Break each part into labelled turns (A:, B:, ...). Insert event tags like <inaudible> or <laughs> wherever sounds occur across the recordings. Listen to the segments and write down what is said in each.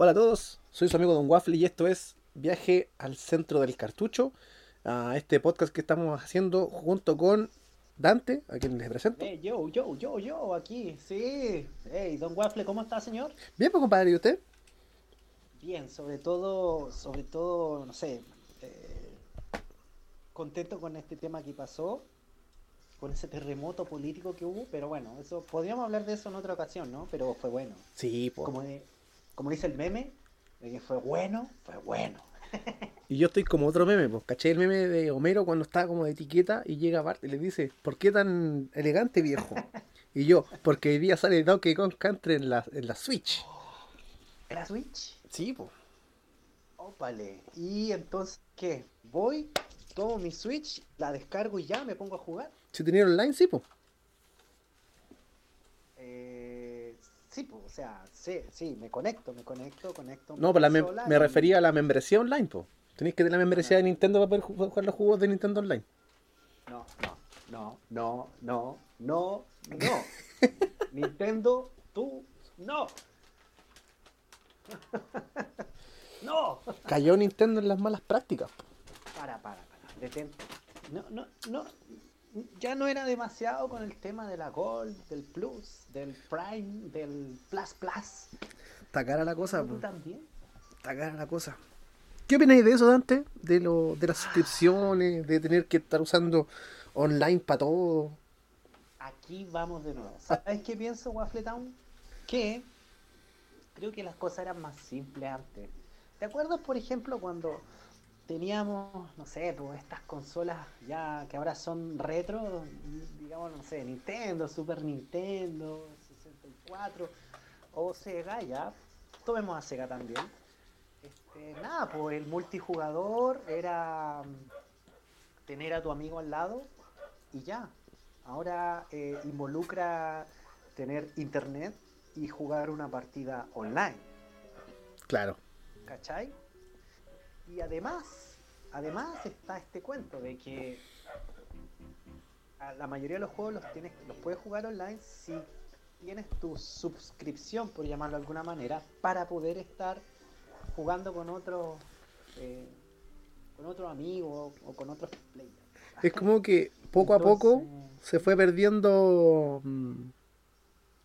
A: Hola a todos, soy su amigo Don Waffle y esto es Viaje al Centro del Cartucho, a este podcast que estamos haciendo junto con Dante, a quien les presento.
B: Eh, yo, yo, yo, yo, aquí, sí. Hey, Don Waffle, ¿cómo está, señor?
A: Bien, pues compadre, ¿y usted?
B: Bien, sobre todo, sobre todo, no sé, eh, contento con este tema que pasó, con ese terremoto político que hubo, pero bueno, eso podríamos hablar de eso en otra ocasión, ¿no? Pero fue bueno.
A: Sí, pues.
B: Como, de- como dice el meme, de que fue bueno, fue bueno.
A: Y yo estoy como otro meme, pues, ¿caché el meme de Homero cuando está como de etiqueta y llega Bart y le dice, ¿por qué tan elegante viejo? Y yo, porque hoy día sale Donkey Kong Country en la, en la Switch.
B: ¿Era Switch?
A: Sí, pues.
B: Ópale. Y entonces, ¿qué? Voy, tomo mi Switch, la descargo y ya me pongo a jugar.
A: Si tenía online, sí, pues.
B: Eh, sí, pues, o sea, sí, sí, me conecto, me conecto, conecto.
A: No, pues la me, me refería a la membresía online, pues. Tenéis que tener la membresía de Nintendo para poder ju- jugar los juegos de Nintendo Online.
B: No, no, no, no, no, no, no. <laughs> Nintendo, tú, no. <laughs> no.
A: Cayó Nintendo en las malas prácticas.
B: Para, para, para, detente. No, no, no. Ya no era demasiado con el tema de la Gold, del Plus, del Prime, del Plus Plus.
A: Está cara la cosa,
B: ¿Tú también?
A: Está cara la cosa. ¿Qué opináis de eso, Dante? De, lo, de las suscripciones, de tener que estar usando online para todo.
B: Aquí vamos de nuevo. ¿Sabes qué pienso, Waffle Town? Que creo que las cosas eran más simples antes. ¿Te acuerdas, por ejemplo, cuando teníamos, no sé, pues estas consolas ya que ahora son retro, digamos, no sé, Nintendo, Super Nintendo, 64 o Sega, ya? Tomemos a Sega también. Este, nada, pues el multijugador era mm, tener a tu amigo al lado y ya. Ahora eh, involucra tener internet y jugar una partida online,
A: Claro.
B: ¿cachai? Y además, además está este cuento de que la mayoría de los juegos los tienes, los puedes jugar online si tienes tu suscripción, por llamarlo de alguna manera, para poder estar jugando con otros eh, con otro amigo o con otros players.
A: Es como que poco a poco se fue perdiendo mm,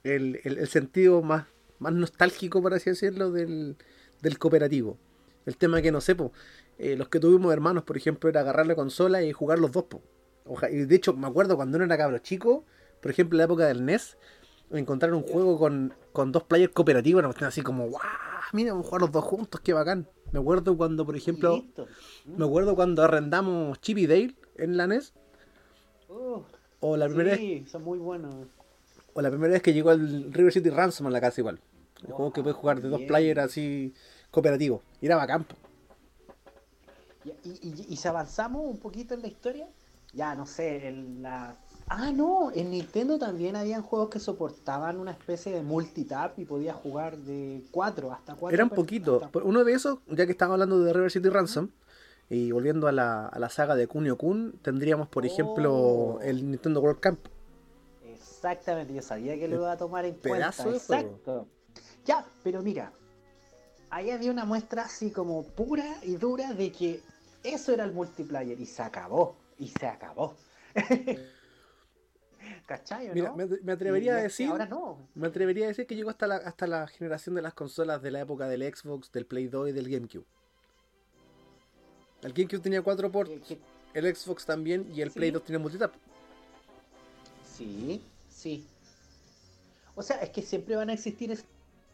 A: el, el- el sentido más, más nostálgico, por así decirlo, del, del cooperativo. El tema que no sé, po, eh, los que tuvimos hermanos, por ejemplo, era agarrar la consola y jugar los dos. Po. Oja- y de hecho, me acuerdo cuando uno era cabro chico, por ejemplo, en la época del NES, encontrar un juego con, con dos players cooperativos, era una así como, ¡guau! Mira, vamos a jugar los dos juntos, qué bacán. Me acuerdo cuando, por ejemplo.
B: Mm.
A: me acuerdo cuando arrendamos Chip y Dale en la NES,
B: Uh,
A: o la primera vez
B: sí, son muy buenos.
A: O la primera vez que llegó el River City Ransom a la casa igual. El
B: Wow,
A: juego que puedes jugar de dos players así cooperativos. Y era bacán.
B: Y, y- y- y si avanzamos un poquito en la historia, ya no sé, en la... Ah, no, en Nintendo también habían juegos que soportaban una especie de multitap y podías jugar de cuatro hasta cuatro.
A: Eran
B: per-
A: poquitos.
B: hasta-
A: Uno de esos, ya que estamos hablando de River City Ransom, y volviendo a la, a la saga de Kunio Kun, tendríamos, por ejemplo,
B: Oh.
A: el Nintendo World Cup.
B: Exactamente, yo sabía que lo iba a tomar en
A: Pedazo
B: cuenta.
A: de juego.
B: Exacto. Ya, pero mira, ahí había una muestra así como pura y dura de que eso era el multiplayer y se acabó, y se acabó. <laughs> ¿Cachai
A: Mira,
B: no?
A: me, me atrevería a decir.
B: Ahora no.
A: Me atrevería a decir que llegó hasta la, hasta la generación de las consolas de la época del Xbox, del Play 2 y del GameCube. El GameCube tenía cuatro ports, el Xbox también, y el Play
B: Sí.
A: 2 tenía multitap.
B: Sí, sí. O sea, es que siempre van a existir ese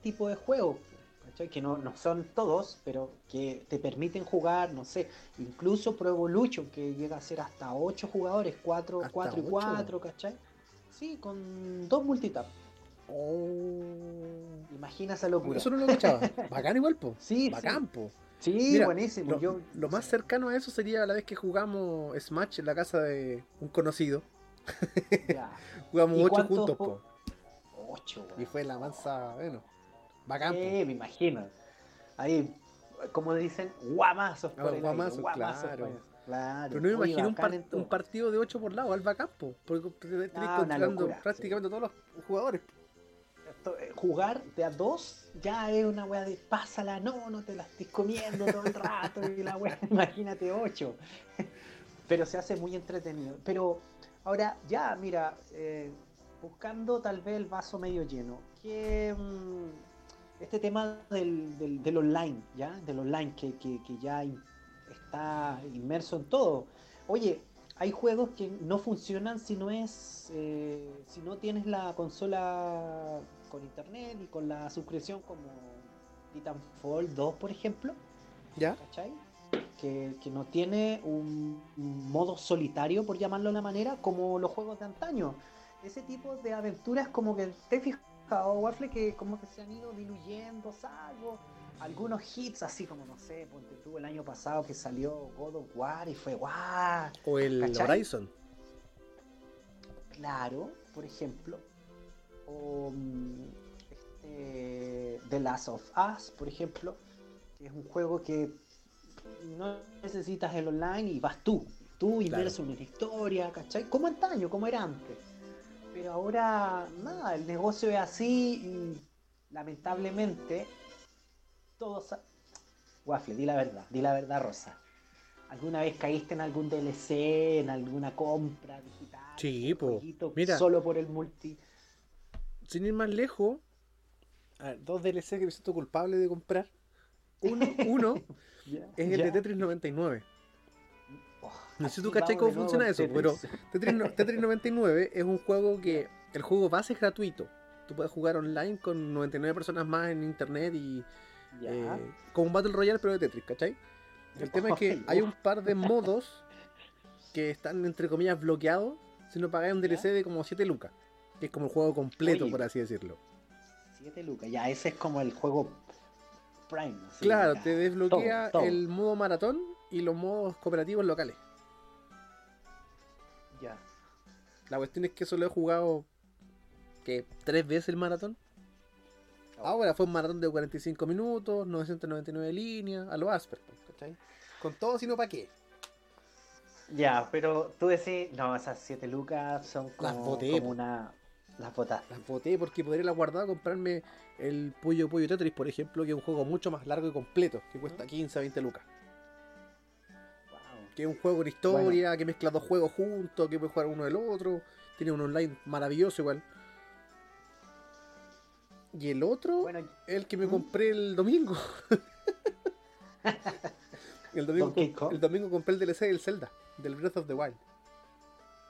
B: tipo de juegos, ¿cachai? Que no, no son todos, pero que te permiten jugar, no sé, incluso Pro Evolution, que llega a ser hasta 8 jugadores, 4,
A: ¿Hasta
B: 4 y
A: ocho?
B: 4, ¿cachai? Sí, con dos multitap.
A: Oh.
B: Imagina esa locura.
A: Eso no lo cachaba. <laughs> Bacán igual, po.
B: Sí,
A: Bacán, po.
B: Sí,
A: Mira,
B: buenísimo.
A: Lo,
B: Yo,
A: lo más cercano a eso sería la vez que jugamos Smash en la casa de un conocido.
B: ya, <laughs>
A: Jugamos
B: ¿Y
A: ocho juntos,
B: po-
A: po.
B: 8,
A: Y fue la mansa, bueno. Bacán.
B: Sí, me imagino. Ahí, como dicen, guamazos
A: Ah,
B: por el
A: guamazos,
B: guamazos
A: claro.
B: claro.
A: Pero no me
B: Muy
A: imagino un, par- partido de 8 por lado, al bacán, po. Porque te- te- tenés
B: una
A: controlando
B: locura,
A: prácticamente todos los jugadores.
B: eh, jugar de a dos ya es una wea de pásala, no, no te la estés comiendo todo el rato y la wea, <laughs> imagínate ocho. <laughs> Pero se hace muy entretenido. Pero ahora ya, mira, eh, buscando tal vez el vaso medio lleno, que mm, este tema del, del, del online, ¿ya? Del online que, que, que ya in- está inmerso en todo. Oye, hay juegos que no funcionan si no es eh, si no tienes la consola con internet y con la suscripción como Titanfall 2 por ejemplo
A: ¿Ya?
B: ¿cachai? Que, que no tiene un, un modo solitario por llamarlo de una manera como los juegos de antaño ese tipo de aventuras como que te he fijado Waffle que como que se han ido diluyendo salvo algunos hits así como no sé ponte tú el año pasado que salió God of War y fue guau
A: O el
B: ¿Cachai?
A: Horizon.
B: Claro, por ejemplo. O mm, este, The Last of Us, por ejemplo, que es un juego que no necesitas el online y vas tú. Tú inmerso en una historia, ¿cachai? Como antaño, como era antes. Pero ahora, nada, el negocio es así y lamentablemente todos... Waffle, di la verdad, di la verdad, Rosa. ¿Alguna vez caíste en algún DLC, en alguna compra digital?
A: Sí,
B: un
A: po.
B: jueguito
A: Mira.
B: Solo por el multi.
A: Sin ir más lejos, a ver, dos DLC que me siento culpable de comprar. Uno, <laughs> uno
B: Ya,
A: es el
B: ya.
A: de Tetris 99.
B: Oh,
A: No sé si tú cachai cómo funciona eso, pero
B: Tetris. <laughs>
A: Tetris, no- Tetris 99 es un juego que el juego base es gratuito. Tú puedes jugar online con 99 personas más en internet y
B: Ya.
A: eh, como un Battle Royale pero de Tetris, ¿cachai? El <laughs> tema es que
B: Ay,
A: hay un par de modos que están entre comillas bloqueados si no pagáis un DLC de como 7 lucas. Que es como el juego completo,
B: Oye.
A: por así decirlo.
B: 7 lucas. Ya, ese es como el juego Prime.
A: Claro, te desbloquea
B: todo, todo.
A: el modo maratón y los modos cooperativos locales.
B: Ya.
A: La cuestión es que solo he jugado que tres veces el maratón.
B: Oh.
A: Ahora fue un maratón de 45 minutos, 999 líneas, a lo Asper, pues, ¿cachai? Con todo, sino para qué.
B: Ya, pero tú decís, no, esas 7 lucas son como,
A: Las boté,
B: como una. Las botaste.
A: Las boté porque podría la guardado comprarme el Puyo Puyo Tetris, por ejemplo, que es un juego mucho más largo y completo, que cuesta 15 a 20 lucas. Que es un juego de historia, que mezcla dos juegos juntos, que puedes jugar uno del otro. Tiene un online maravilloso igual. Y el otro,
B: Bueno,
A: el que me
B: ¿Mm?
A: compré el domingo. <laughs> el, domingo el compré el DLC del Zelda, del Breath of the Wild.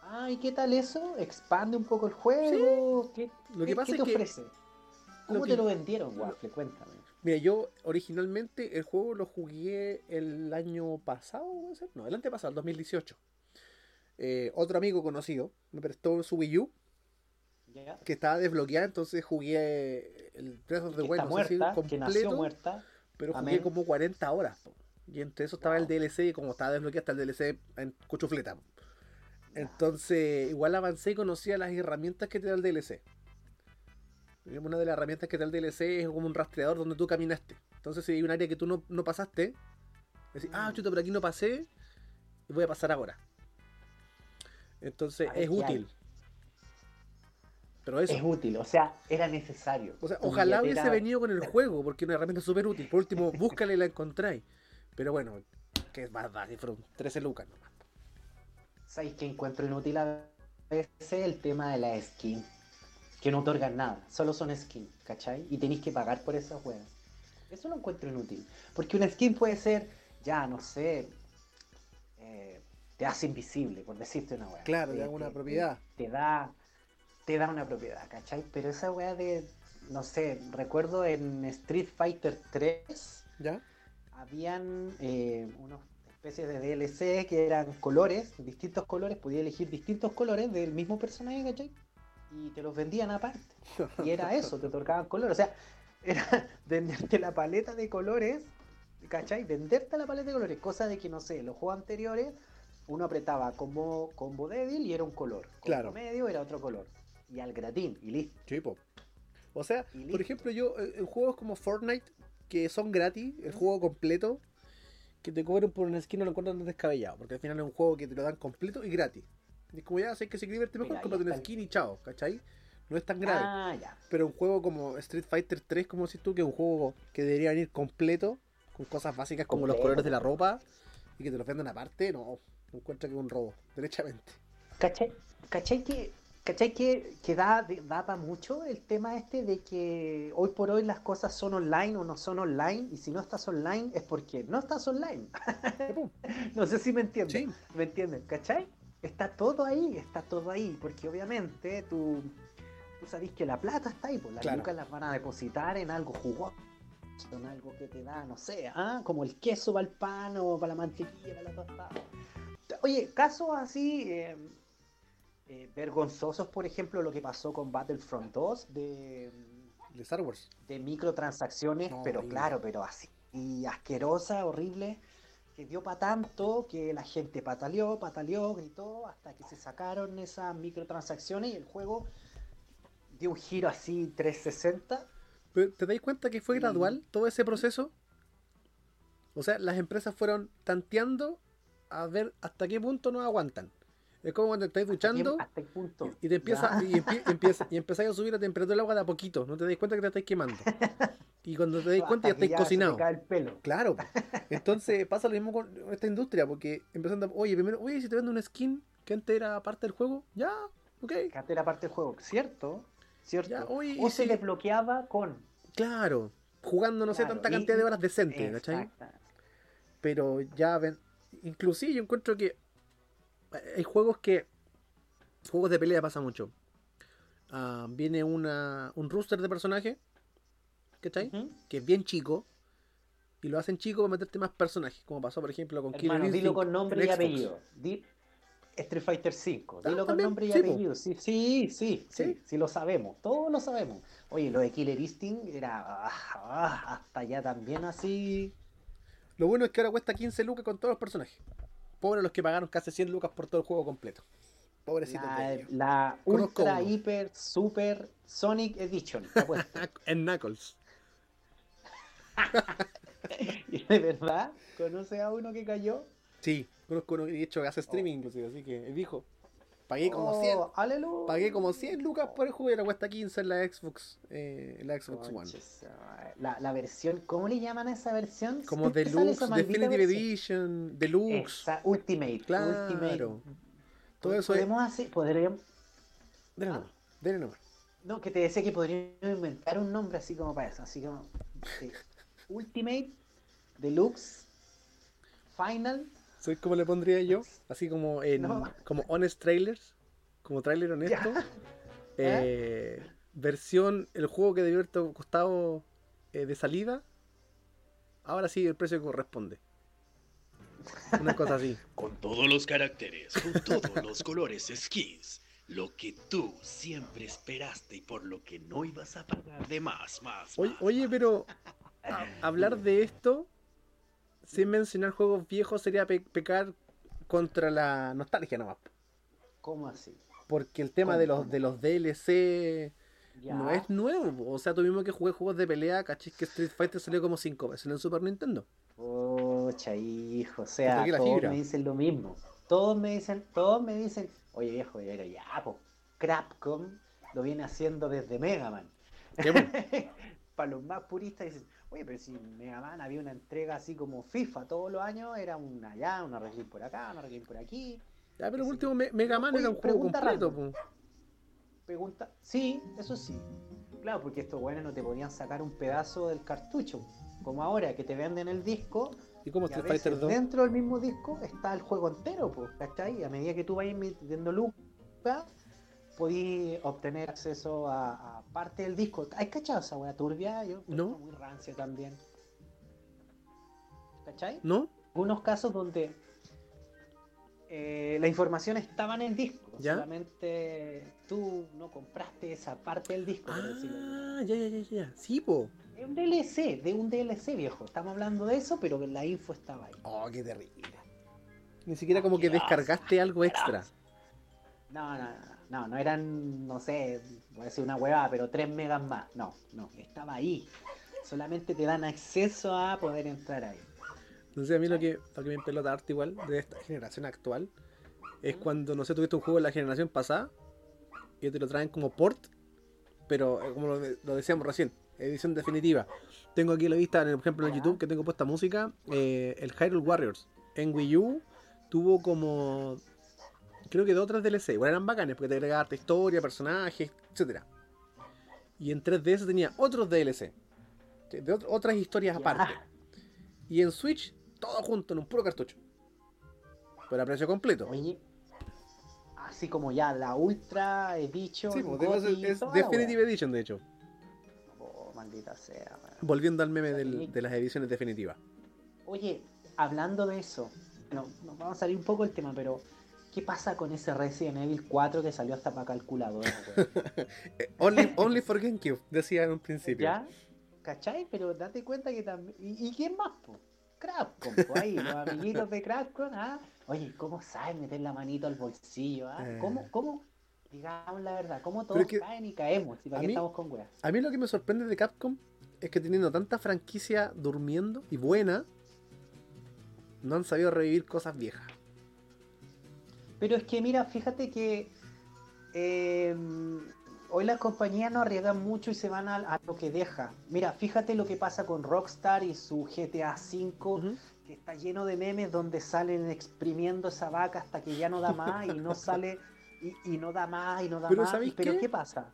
B: ay, ¿qué tal eso? ¿Expande un poco el juego? ¿Qué,
A: Lo que
B: qué-
A: pasa
B: qué
A: es
B: te
A: que-
B: ofrece? ¿Cómo
A: lo
B: te
A: que-
B: lo vendieron, Waffle? Cuéntame.
A: Mira, yo originalmente el juego lo jugué el año pasado, ¿puede ser? No, el antepasado, el 2018. Eh, otro amigo conocido me prestó su Wii U,
B: Ya.
A: que estaba desbloqueada, entonces jugué el Breath of the Wild, no sé si
B: muerta, que nació
A: completo,
B: muerta.
A: pero jugué
B: Amén.
A: como 40 horas. po. Y entre eso estaba el. DLC, y como estaba desbloqueado hasta el DLC en cuchufleta. po. Entonces, igual avancé y conocía las herramientas que te da el DLC. Digamos, Una de las herramientas que te da el DLC es como un rastreador donde tú caminaste. Entonces, si hay un área que tú no, no pasaste, decís, ah, chuta, por aquí no pasé, y voy a pasar ahora. Entonces,
B: ver
A: es
B: hay.
A: útil. Pero eso,
B: Es útil, o sea, era necesario.
A: o sea, ojalá hubiese venido con el <laughs> juego, porque es una herramienta súper útil. Por último, búscala y la encontráis. Pero bueno, que es más bajo, fueron 13 lucas nomás.
B: ¿Sabéis que encuentro inútil a veces el tema de la skin? Que no otorgan nada, solo son skins, ¿cachai? Y tenéis que pagar por esas weas. Eso lo encuentro inútil. Porque una skin puede ser, ya, no sé, eh, te hace invisible, por decirte una wea.
A: Claro, te da una propiedad.
B: Te, da, te da una propiedad, ¿cachai? Pero esa wea de, no sé, recuerdo en Street Fighter 3
A: ¿Ya?
B: habían eh, unas especies de DLC que eran colores, distintos colores, podías elegir distintos colores del mismo personaje, ¿cachai? Y te los vendían aparte. Y era eso, te otorgaban colores. O sea, era <laughs> venderte la paleta de colores, ¿cachai? Venderte la paleta de colores, cosa de que, no sé, los juegos anteriores uno apretaba como combo débil y era un color. Combo
A: Claro.
B: medio era otro color. Y al gratín, y listo.
A: Sí, po. O sea, por ejemplo, yo eh, en juegos como Fortnite, que son gratis, el juego completo, que te cobren por una skin no lo encuentro tan descabellado, porque al final es un juego que te lo dan completo y gratis. Y es como ya, sé que se quiere verte mejor,
B: está el-
A: skin y chao, ¿cachai? no es tan grave.
B: Ah, ya.
A: Pero un juego como Street Fighter 3, como decís tú, que es un juego que debería venir completo, con cosas básicas como los colores de la ropa, y que te los vendan aparte, no, encuentro que es un robo, derechamente.
B: ¿Cachai? ¿Cachai que, cachai que, que da, da para mucho el tema este de que hoy por hoy las cosas son online o no son online? Y si no estás online es porque no estás online. <laughs> no sé si me entiendes.
A: Sí.
B: ¿Me entiendes? ¿Cachai? Está todo ahí, está todo ahí, porque obviamente tú, tú sabes que la plata está ahí, pues las
A: Claro.
B: lucas las van a depositar en algo jugoso, en algo que te da, no sé, ¿ah? como el queso para el pan o para la mantequilla, para la tostada. Oye, casos así eh, eh, vergonzosos, por ejemplo, lo que pasó con Battlefront 2 de,
A: De Star Wars.
B: de microtransacciones,
A: No,
B: pero
A: horrible.
B: claro, pero así, y asquerosa, horrible, que dio para tanto que la gente pataleó, pataleó, gritó, hasta que se sacaron esas microtransacciones y el juego dio un giro así 360.
A: Pero, ¿Te dais cuenta que fue gradual todo ese proceso? O sea, las empresas fueron tanteando a ver hasta qué punto nos aguantan. Es como cuando estáis duchando
B: ¿Hasta qué punto?
A: y te empieza, y, empie- empieza, y empezáis a subir la temperatura del agua de a poquito. No te dais cuenta que te estáis quemando. <laughs> Y cuando te dais cuenta ya
B: que
A: estáis cocinado.
B: cae el pelo.
A: Claro. <laughs> Entonces pasa lo mismo con esta industria, porque empezando, a- oye, primero, oye, si te vendo una skin que antes era parte del juego, ya, ok.
B: Fíjate la parte del juego, ¿cierto? ¿Cierto?
A: Ya, oye,
B: o se
A: si-
B: desbloqueaba con.
A: Claro. Jugando, no sé, tanta
B: y-
A: cantidad de horas decente, ¿cachai?
B: Exacta.
A: Pero ya ven. Inclusive yo encuentro que hay juegos que. Juegos de pelea pasa mucho. Ah, viene una, un rooster de personajes. ¿Cachai?
B: Ujú.
A: Que es bien chico. Y lo hacen chico para meterte más personajes. Como pasó, por ejemplo, con Killer
B: Hermano, dilo
A: Instinct
B: con nombre y apellido. Di Street Fighter 5.
A: Ah,
B: Dilo con
A: también,
B: nombre y
A: sí,
B: apellido. Sí, sí, sí, sí,
A: Sí.
B: sí, lo sabemos. Todos lo sabemos. Oye, lo de Killer Instinct era ah, ah, hasta allá también así.
A: Lo bueno es que ahora cuesta 15 lucas con todos los personajes. Pobres los que pagaron casi 100 lucas por todo el juego completo. Pobrecitos de
B: La, la Ultra,
A: uno.
B: Hyper, Super Sonic Edition. <laughs>
A: En Knuckles.
B: ¿Y de verdad? ¿Conoce a uno que cayó?
A: Sí, conozco uno que de hecho hace streaming inclusive, así que dijo. Pagué como
B: Oh,
A: 100.
B: aleluya.
A: Pagué como 100 lucas por el juego y ahora cuesta 15 en la Xbox, eh, en la Xbox One.
B: La, la versión, ¿cómo le llaman a esa versión?
A: Como Deluxe, Definitive
B: versión.
A: Edition, Deluxe.
B: Esa, Ultimate.
A: Claro.
B: Ultimate.
A: Todo eso es.
B: Podemos hacer, podríamos,
A: Dele
B: Ah.
A: nomás, dele nomás.
B: no, que te decía que podríamos inventar un nombre así como para eso, así como <laughs> Ultimate, Deluxe, Final,
A: ¿Sabes cómo le pondría yo? Así como en
B: No.
A: como Honest Trailers, como trailer honesto. Eh, versión, el juego que debió haber costado eh, de salida. Ahora sí el precio que corresponde. Una cosa así. <laughs>
C: Con todos los caracteres, con todos los colores, skins. Lo que tú siempre esperaste y por lo que no ibas a pagar de más, más.
A: Oye,
C: más,
A: oye
C: más.
A: pero <laughs> hablar de esto sin mencionar juegos viejos sería pe- pecar contra la nostalgia nomás.
B: ¿cómo así?
A: Porque el tema de los, de los DLC
B: Ya.
A: no es nuevo. O sea, tú mismo que jugué juegos de pelea, cachis que Street Fighter salió como 5 veces en el Super Nintendo.
B: Pocha, hijo, o sea, todos me dicen lo mismo. Todos me dicen, todos me dicen, oye viejo, pero ya, po, Crapcom lo viene haciendo desde Mega Man.
A: ¿Qué, po? <laughs>
B: Para los más puristas dicen, oye, pero si en Mega Man había una entrega así como FIFA todos los años, era una allá, una región por acá, una región por aquí.
A: Ya, pero por último, Me- Mega Man
B: Oye,
A: era un juego completo.
B: Pregunta, sí, eso sí. Claro, porque estos buenos no te podían sacar un pedazo del cartucho. Como ahora, que te venden el disco
A: ¿Y como
B: Y a
A: Street
B: veces
A: Fighter 2?
B: dentro del mismo disco está el juego entero, pues, ¿cachai? A medida que tú vayas metiendo lucas, podís obtener acceso a, a parte del disco. ¿Hay cachado esa wea turbia? Yo
A: No.
B: muy rancia también. ¿Cachai?
A: ¿No?
B: Algunos casos donde eh, la información estaba en el disco,
A: ¿Ya?
B: solamente tú no compraste esa parte del disco, por.
A: Ah, ya, ya, ya, ya. Sí, po.
B: Es un DLC, de un DLC viejo. Estamos hablando de eso, pero la info estaba ahí.
A: Oh, qué terrible. Ni siquiera como que descargaste algo extra.
B: No, no, no, no, no eran, no sé, voy a decir una huevada, pero 3 megas más. No, no, estaba ahí. Solamente te dan acceso a poder entrar ahí.
A: Entonces a mí lo que, lo que me pelota harto igual de esta generación actual es cuando, no sé, tuviste un juego de la generación pasada y te lo traen como port pero eh, como lo, lo decíamos recién, edición definitiva. Tengo aquí la vista, por ejemplo, en. YouTube que tengo puesta música, eh, el Hyrule Warriors en Wii U tuvo como creo que dos o tres DLC, igual eran bacanes porque te agregaba harta historia, personajes, etcétera. Y en 3DS tenía otros DLC, de de ot- otras historias
B: Ya.
A: aparte. Y en Switch, todo junto en un puro cartucho. Pero a precio completo.
B: Oye, así como ya la Ultra Edition.
A: Sí, pues,
B: GOTY,
A: es
B: la
A: Definitive Edition, de hecho.
B: Oh, maldita sea.
A: Volviendo al meme del- de las ediciones definitivas.
B: Oye, hablando de eso, no, nos vamos a salir un poco del tema, pero ¿qué pasa con ese Resident Evil 4 que salió hasta para calculadora? <laughs>
A: Eh, only, only for GameCube, decía en un principio.
B: ¿Ya? ¿Cachai? Pero date cuenta que también. ¿Y, y quién más, po? Crapcom, po, ahí, los <laughs> amiguitos de Crapcom, ¿ah? Oye, ¿cómo saben meter la manito al bolsillo, ah?
A: Eh.
B: ¿Cómo, cómo? Digamos la verdad, ¿cómo todos
A: que
B: caen y caemos? ¿Y para qué
A: mí-
B: estamos con weas?
A: A mí lo que me sorprende de Capcom es que teniendo tanta franquicia durmiendo y buena, no han sabido revivir cosas viejas.
B: Pero es que mira, fíjate que eh, hoy las compañías no arriesgan mucho y se van a, a lo que deja. Mira, fíjate lo que pasa con Rockstar y su GTA V, que está lleno de memes donde salen exprimiendo esa vaca hasta que ya no da más y no <laughs> sale y, y no da más y no da
A: Pero
B: más.
A: ¿sabéis
B: Pero
A: qué?
B: qué? pasa?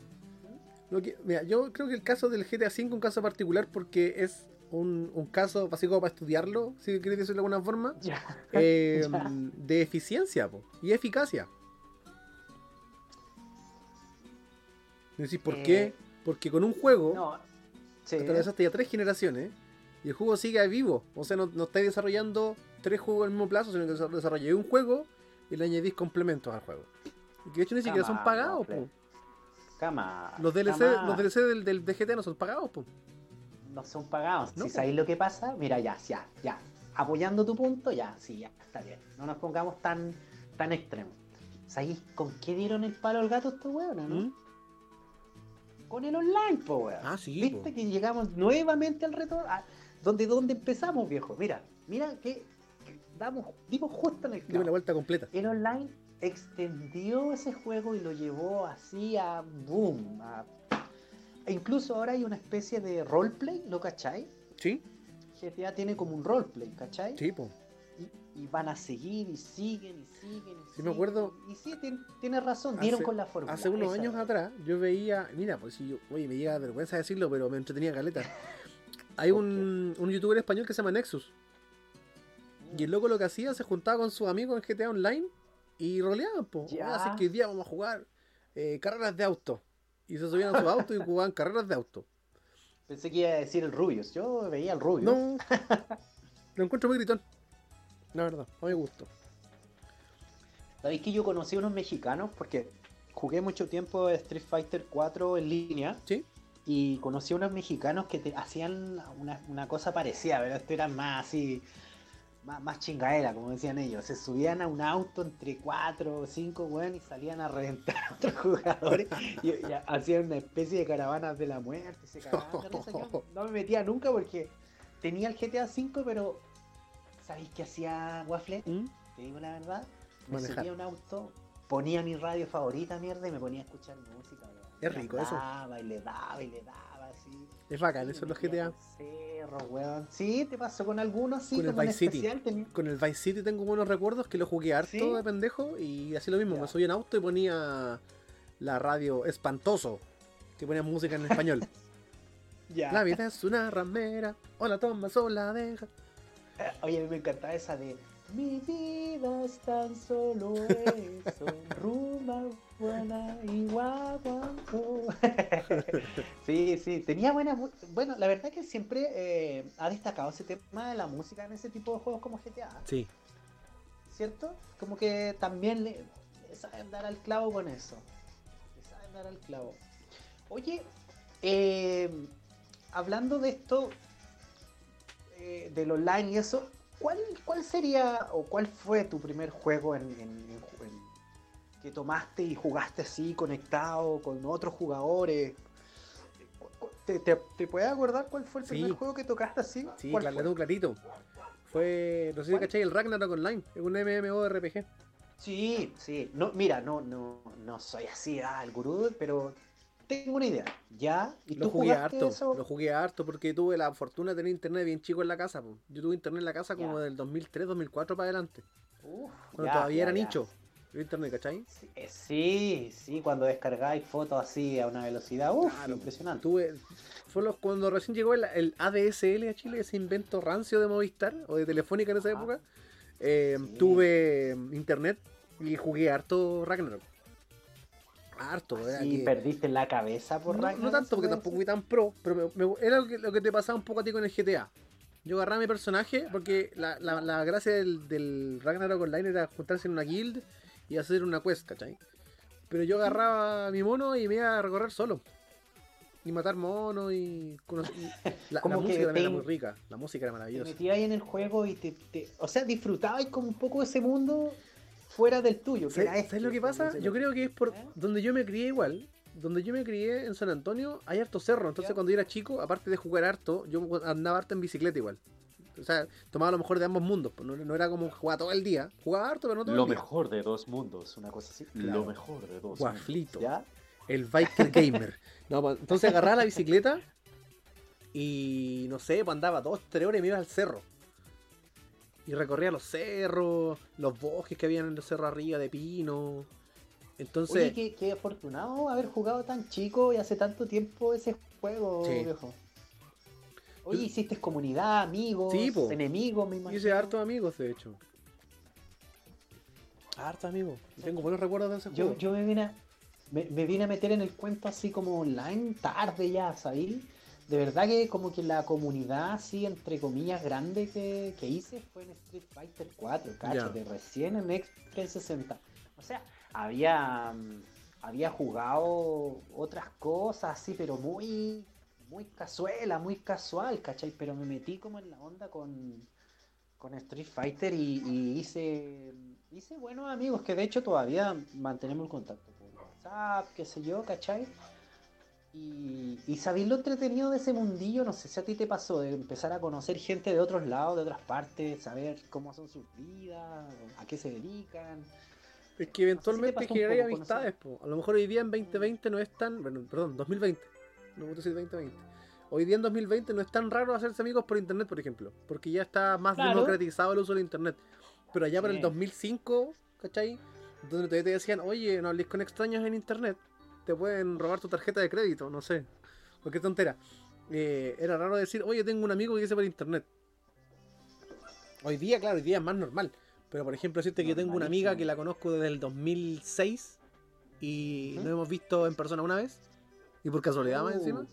A: Lo que, mira, yo creo que el caso del GTA V es un caso particular porque es un, un caso así como para estudiarlo, si queréis decirlo de alguna forma, <laughs> eh, de eficiencia po, y eficacia. Decís, ¿por
B: Eh,
A: qué? Porque con un juego
B: No. Sí.
A: atravesaste ya tres generaciones y el juego sigue vivo. O sea, no, no estáis desarrollando tres juegos al mismo plazo, sino que desa- desarrolláis un juego y le añadís complementos al juego. Y que de hecho ni siquiera son pagados,
B: Waffle.
A: po.
B: Cama.
A: Los DLC,
B: cama.
A: los DLC del, del de GTA no son pagados, po.
B: No son pagados.
A: No,
B: si
A: po.
B: sabéis lo que pasa, mira, ya, ya, ya. Apoyando tu punto, ya, sí, ya, está bien. No nos pongamos tan, tan extremos. ¿Sabéis con qué dieron el palo al gato estos hueones, no?
A: ¿Mm?
B: Con el online, po, weón.
A: Ah, sí,
B: Viste
A: po.
B: que llegamos nuevamente al reto. a- donde, donde empezamos, viejo. Mira, mira que, que damos, dimos justo en el
A: Dime
B: clavo.
A: la vuelta completa.
B: El online extendió ese juego y lo llevó así a boom. a- E incluso ahora hay una especie de roleplay, ¿lo cachai?
A: ¿Sí?
B: GTA tiene como un roleplay, ¿cachai?
A: Sí, po.
B: Y, y van a seguir y siguen y siguen. Y
A: Sí, me
B: siguen.
A: acuerdo-
B: Y sí, tien- tienes razón, dieron
A: Hace-
B: con la fórmula.
A: Hace unos años atrás yo veía, mira, pues si yo, oye, me llega vergüenza decirlo, pero me entretenía caleta. <laughs> Hay
B: ¿Por
A: un, un youtuber español que se llama Nexus. Y el loco lo que hacía, se juntaba con sus amigos en GTA Online y roleaban.
B: Ya.
A: Así que hoy día vamos a jugar eh, carreras de auto. Y se subían a su auto y jugaban carreras de auto.
B: Pensé que iba a decir el Rubius. Yo veía el Rubius.
A: No. <laughs> lo encuentro muy gritón. La verdad, a mi gusto.
B: ¿Sabéis que yo conocí a unos mexicanos? Porque jugué mucho tiempo Street Fighter 4 en línea.
A: ¿Sí?
B: Y conocí a unos mexicanos que te hacían una, una cosa parecida, pero esto era más así, más, más chingadera, como decían ellos. Se subían a un auto entre cuatro o cinco, weón, y salían a reventar a otros <laughs> jugadores y, y hacían una especie de caravanas de la muerte. Se cagaban de risa. Yo no me metía nunca porque tenía el GTA V, pero ¿sabéis qué hacía Waffle?
A: ¿Mm?
B: Te digo la verdad, me
A: Manejar.
B: subía a un auto, ponía mi radio favorita, mierda, y me ponía a escuchar música, weón.
A: Es rico eso.
B: andaba, Y le daba, y le daba, así.
A: Es bacán,
B: Sí,
A: eso es los GTA.
B: Cerro, weón. Sí, te pasó con algunos, sí,
A: Con el Vice City. Con el Vice City tengo buenos recuerdos que lo jugué harto
B: ¿Sí?
A: de pendejo y así lo mismo,
B: Ya.
A: me subía en auto y ponía la radio espantoso, que ponía música en español. <laughs>
B: Ya.
A: La vida es una ramera, o la tomas o la dejas.
B: Eh, Oye, a mí me encantaba esa de Mi vida es tan solo eso, <laughs> rumba buena y guaguancó". <laughs> Sí, sí, tenía buena Bueno, la verdad que siempre eh, ha destacado ese tema de la música en ese tipo de juegos como GTA,
A: Sí,
B: ¿cierto? Como que también le, le saben dar al clavo con eso. Le saben dar al clavo. Oye, eh, hablando de esto, eh, del online y eso, ¿cuál, ¿cuál sería o cuál fue tu primer juego en, en- que tomaste y jugaste así, conectado con otros jugadores? ¿Cu- cu- ¿Te, te, te puedes acordar cuál fue el
A: Sí.
B: primer juego que tocaste así?
A: sí,
B: ¿Cuál
A: claro,
B: fue?
A: clarito. Fue, no sé si cachai, el Ragnarok Online, es un MMORPG.
B: Sí, sí. No, mira, no, no, no soy así, ah, el gurú, pero tengo una idea. ¿Ya? ¿Y
A: Lo
B: tú
A: jugué harto,
B: eso?
A: lo jugué harto porque tuve la fortuna de tener internet bien chico en la casa. po. Yo tuve internet en la casa como del 2003, 2004 para adelante.
B: Uf,
A: Cuando
B: ya,
A: todavía
B: ya,
A: era
B: ya.
A: nicho. El internet, ¿cachai?
B: Sí, eh, Sí, sí, cuando descargáis fotos así a una velocidad, uff,
A: Claro,
B: impresionante.
A: Tuve, fue los- cuando recién llegó el, el ADSL a Chile, ese invento rancio de Movistar o de Telefónica en esa
B: Ah.
A: época. eh,
B: Sí.
A: Tuve internet y jugué harto Ragnarok. Harto,
B: ¿Y
A: que-
B: perdiste la cabeza por
A: no,
B: Ragnarok,
A: no tanto, porque tampoco fui tan pro, pero me- me- era lo que, lo que te pasaba un poco a ti con el GTA. Yo agarraba a mi personaje, porque la, la- la gracia del, del Ragnarok Online era juntarse en una guild y hacer una quest, ¿cachai? Pero yo agarraba a mi mono y me iba a recorrer solo. Y matar monos y... <laughs> la,
B: Como
A: la
B: que
A: música también
B: te-
A: era muy rica, la música era
B: Te
A: maravillosa.
B: metías ahí en el juego y te, te- O sea, disfrutabas como un poco ese mundo fuera del tuyo. Que era
A: ¿Sabes,
B: este,
A: sabes lo que pasa? Yo creo que es por
B: ¿Eh?
A: donde yo me crié igual. Donde yo me crié en San Antonio hay harto cerro. Entonces
B: Ya.
A: cuando yo era chico, aparte de jugar harto, yo andaba harto en bicicleta igual. O sea, tomaba lo mejor de ambos mundos. pues, no, no era como jugar todo el día. Jugaba harto, pero no todo
D: Lo
A: el día.
D: mejor de dos mundos, una cosa así.
A: Claro.
D: Lo mejor de dos
A: Guaflito.
B: ¿Ya?
A: El biker gamer. No, pues, entonces agarraba la bicicleta y no sé, pues andaba dos, tres horas y me iba al cerro. Y recorría los cerros, los bosques que habían en el cerro arriba de pino. Entonces,
B: Oye, qué, qué afortunado haber jugado tan chico y hace tanto tiempo ese juego,
A: Sí.
B: viejo. Oye,
A: Yo-
B: hiciste comunidad, amigos,
A: Sí,
B: enemigos, me imagino.
A: hice hartos amigos, de hecho. Hartos amigos. Tengo buenos recuerdos de ese
B: Yo,
A: juego.
B: yo me, vine a, me, me vine a meter en el cuento así como online tarde ya, ¿sabes? De verdad que como que la comunidad así, entre comillas, grande que, que hice fue en Street Fighter 4, cállate, recién en Xbox 360. O sea, había, mm, había jugado otras cosas así, pero muy, muy casuela, muy casual, ¿cachai? Pero me metí como en la onda con, con Street Fighter y, y hice, hice buenos amigos que de hecho todavía mantenemos el contacto por WhatsApp, qué sé yo, ¿cachai? Y, y sabéis lo entretenido de ese mundillo, no sé si a ti te pasó, de empezar a conocer gente de otros lados, de otras partes, saber cómo son sus vidas, a qué se dedican.
A: Es que eventualmente
B: con
A: amistades. po. A lo mejor hoy día en 2020 no es tan. Bueno, perdón, 2020. No puedo decir 2020. Hoy día en 2020 no es tan raro hacerse amigos por internet, por ejemplo. Porque ya está más
B: Claro.
A: democratizado el uso del internet. Pero allá para el
B: Sí.
A: 2005, ¿cachai? Donde todavía te decían, oye, no hables con extraños en internet. Te pueden robar tu tarjeta de crédito, no sé. Cualquier tontera. Eh, era raro decir, oye, tengo un amigo que dice por internet. Hoy día, claro, hoy día es más normal. Pero por ejemplo, decirte que yo tengo una amiga que la conozco desde el 2006 y
B: Ujú.
A: nos hemos visto en persona una vez. Y por casualidad más
B: Uh,
A: encima.